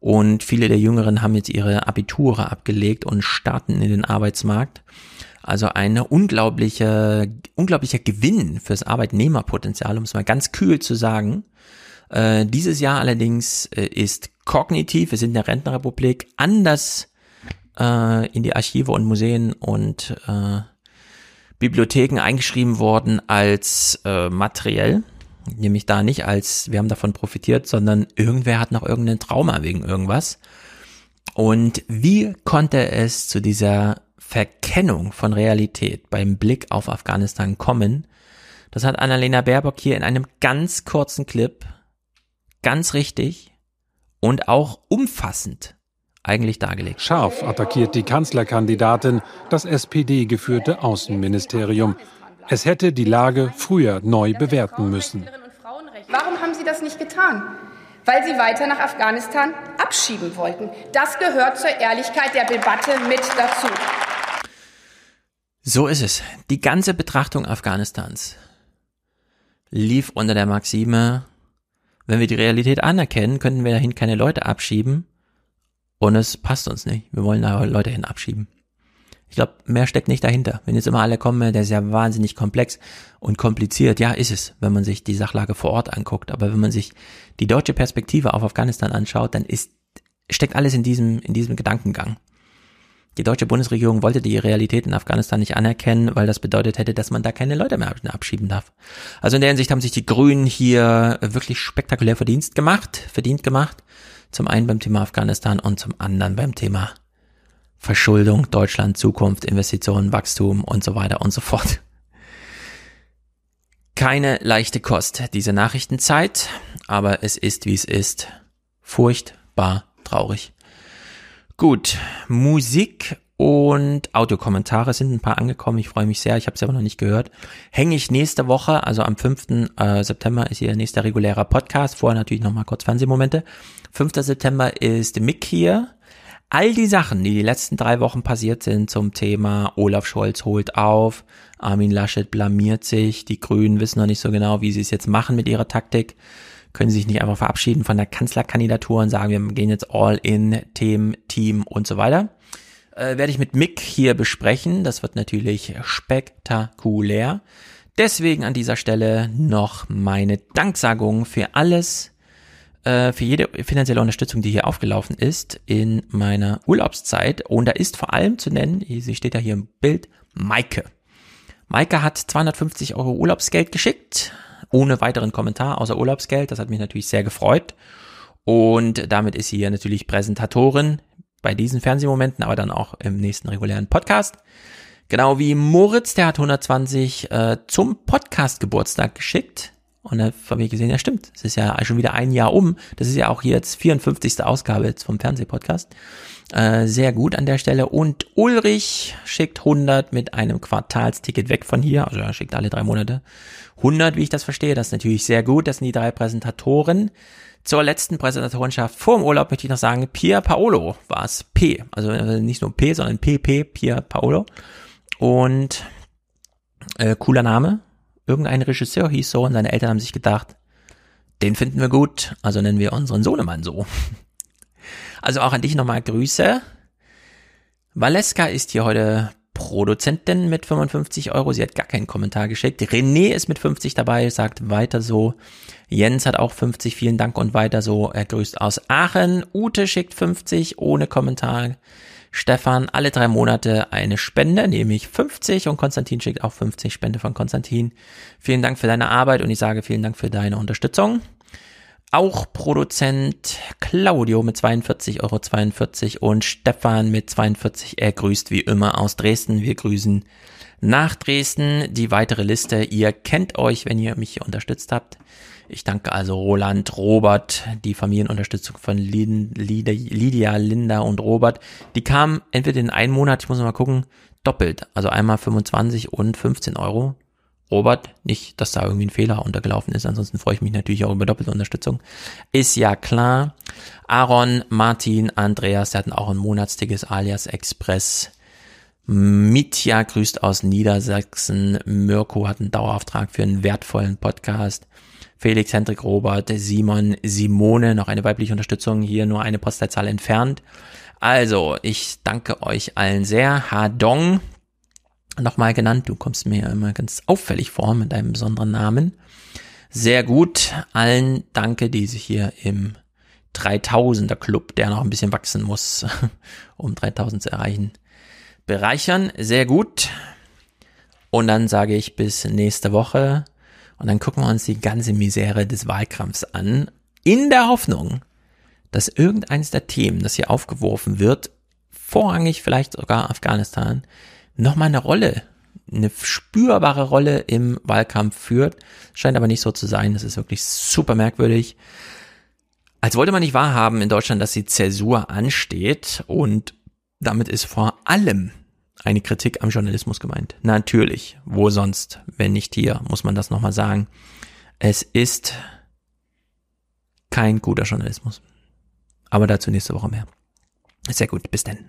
S1: Und viele der Jüngeren haben jetzt ihre Abiture abgelegt und starten in den Arbeitsmarkt. Also eine unglaubliche, unglaublicher Gewinn fürs Arbeitnehmerpotenzial, um es mal ganz kühl zu sagen. Äh, dieses Jahr allerdings äh, ist kognitiv, wir sind in der Rentenrepublik, anders äh, in die Archive und Museen und äh, Bibliotheken eingeschrieben worden als äh, materiell. Nämlich da nicht als, wir haben davon profitiert, sondern irgendwer hat noch irgendein Trauma wegen irgendwas. Und wie konnte es zu dieser Verkennung von Realität beim Blick auf Afghanistan kommen? Das hat Annalena Baerbock hier in einem ganz kurzen Clip ganz richtig und auch umfassend eigentlich dargelegt.
S35: Scharf attackiert die Kanzlerkandidatin das SPD-geführte Außenministerium. Es hätte die Lage früher neu bewerten müssen.
S36: Warum haben Sie das nicht getan? Weil Sie weiter nach Afghanistan abschieben wollten. Das gehört zur Ehrlichkeit der Debatte mit dazu.
S1: So ist es. Die ganze Betrachtung Afghanistans lief unter der Maxime, wenn wir die Realität anerkennen, könnten wir dahin keine Leute abschieben, und es passt uns nicht. Wir wollen da Leute hin abschieben. Ich glaube, mehr steckt nicht dahinter. Wenn jetzt immer alle kommen, der ist ja wahnsinnig komplex und kompliziert. Ja, ist es, wenn man sich die Sachlage vor Ort anguckt. Aber wenn man sich die deutsche Perspektive auf Afghanistan anschaut, dann ist, steckt alles in diesem, in diesem Gedankengang. Die deutsche Bundesregierung wollte die Realität in Afghanistan nicht anerkennen, weil das bedeutet hätte, dass man da keine Leute mehr abschieben darf. Also in der Hinsicht haben sich die Grünen hier wirklich spektakulär verdient gemacht, verdient gemacht. Zum einen beim Thema Afghanistan und zum anderen beim Thema Verschuldung, Deutschland, Zukunft, Investitionen, Wachstum und so weiter und so fort. Keine leichte Kost, diese Nachrichtenzeit, aber es ist, wie es ist. Furchtbar traurig. Gut, Musik und Audiokommentare sind ein paar angekommen. Ich freue mich sehr. Ich habe sie aber noch nicht gehört. Hänge ich nächste Woche, also am 5. Äh, September ist hier der nächste regulärer Podcast. Vorher natürlich nochmal kurz Fernsehmomente. 5. September ist Mick hier. All die Sachen, die die letzten drei Wochen passiert sind zum Thema Olaf Scholz holt auf, Armin Laschet blamiert sich, die Grünen wissen noch nicht so genau, wie sie es jetzt machen mit ihrer Taktik, können sie sich nicht einfach verabschieden von der Kanzlerkandidatur und sagen, wir gehen jetzt all in, Themen, Team und so weiter. Äh, werde ich mit Mick hier besprechen. Das wird natürlich spektakulär. Deswegen an dieser Stelle noch meine Danksagung für alles, äh, für jede finanzielle Unterstützung, die hier aufgelaufen ist in meiner Urlaubszeit. Und da ist vor allem zu nennen, sie steht ja hier im Bild, Maike. Maike hat 250 Euro Urlaubsgeld geschickt, ohne weiteren Kommentar, außer Urlaubsgeld. Das hat mich natürlich sehr gefreut. Und damit ist sie ja natürlich Präsentatorin bei diesen Fernsehmomenten, aber dann auch im nächsten regulären Podcast. Genau wie Moritz, der hat 120 äh, zum Podcast-Geburtstag geschickt. Und da habe ich gesehen, ja stimmt, es ist ja schon wieder ein Jahr um. Das ist ja auch hier jetzt 54. Ausgabe jetzt vom Fernsehpodcast. Äh, sehr gut an der Stelle. Und Ulrich schickt 100 mit einem Quartalsticket weg von hier. Also er schickt alle drei Monate 100, wie ich das verstehe. Das ist natürlich sehr gut. Das sind die drei Präsentatoren. Zur letzten Präsentatorenschaft vor dem Urlaub möchte ich noch sagen, Pier Paolo war es. P. Also nicht nur P, sondern PP, Pier Paolo. Und äh, cooler Name. Irgendein Regisseur hieß so und seine Eltern haben sich gedacht, den finden wir gut, also nennen wir unseren Sohnemann so. Also auch an dich nochmal Grüße. Valeska ist hier heute Produzentin mit 55 Euro. Sie hat gar keinen Kommentar geschickt. René ist mit 50 dabei, sagt weiter so. Jens hat auch 50, vielen Dank und weiter so. Er grüßt aus Aachen. Ute schickt 50 ohne Kommentar. Stefan alle drei Monate eine Spende, nämlich 50 und Konstantin schickt auch 50 Spende von Konstantin. Vielen Dank für deine Arbeit und ich sage vielen Dank für deine Unterstützung. Auch Produzent Claudio mit 42,42 Euro 42 und Stefan mit 42. Er grüßt wie immer aus Dresden. Wir grüßen nach Dresden. Die weitere Liste, ihr kennt euch, wenn ihr mich hier unterstützt habt. Ich danke also Roland, Robert, die Familienunterstützung von Lydia, Linda und Robert. Die kamen entweder in einem Monat, ich muss mal gucken, doppelt. Also einmal 25 und 15 Euro. Robert, nicht, dass da irgendwie ein Fehler untergelaufen ist, ansonsten freue ich mich natürlich auch über doppelte Unterstützung. Ist ja klar. Aaron, Martin, Andreas, die hatten auch ein Monatstickes alias Express. Mitya grüßt aus Niedersachsen. Mirko hat einen Dauerauftrag für einen wertvollen Podcast. Felix, Hendrik, Robert, Simon, Simone, noch eine weibliche Unterstützung, hier nur eine Postleitzahl entfernt. Also, ich danke euch allen sehr. Hadong, nochmal genannt, du kommst mir ja immer ganz auffällig vor mit deinem besonderen Namen. Sehr gut. Allen danke, die sich hier im 3000er Club, der noch ein bisschen wachsen muss, um 3000 zu erreichen, bereichern. Sehr gut. Und dann sage ich bis nächste Woche. Und dann gucken wir uns die ganze Misere des Wahlkampfs an, in der Hoffnung, dass irgendeines der Themen, das hier aufgeworfen wird, vorrangig vielleicht sogar Afghanistan, nochmal eine Rolle, eine spürbare Rolle im Wahlkampf führt. Scheint aber nicht so zu sein. Das ist wirklich super merkwürdig. Als wollte man nicht wahrhaben in Deutschland, dass die Zäsur ansteht und damit ist vor allem eine Kritik am Journalismus gemeint. Natürlich, wo sonst, wenn nicht hier, muss man das nochmal sagen. Es ist kein guter Journalismus. Aber dazu nächste Woche mehr. Sehr gut, bis denn.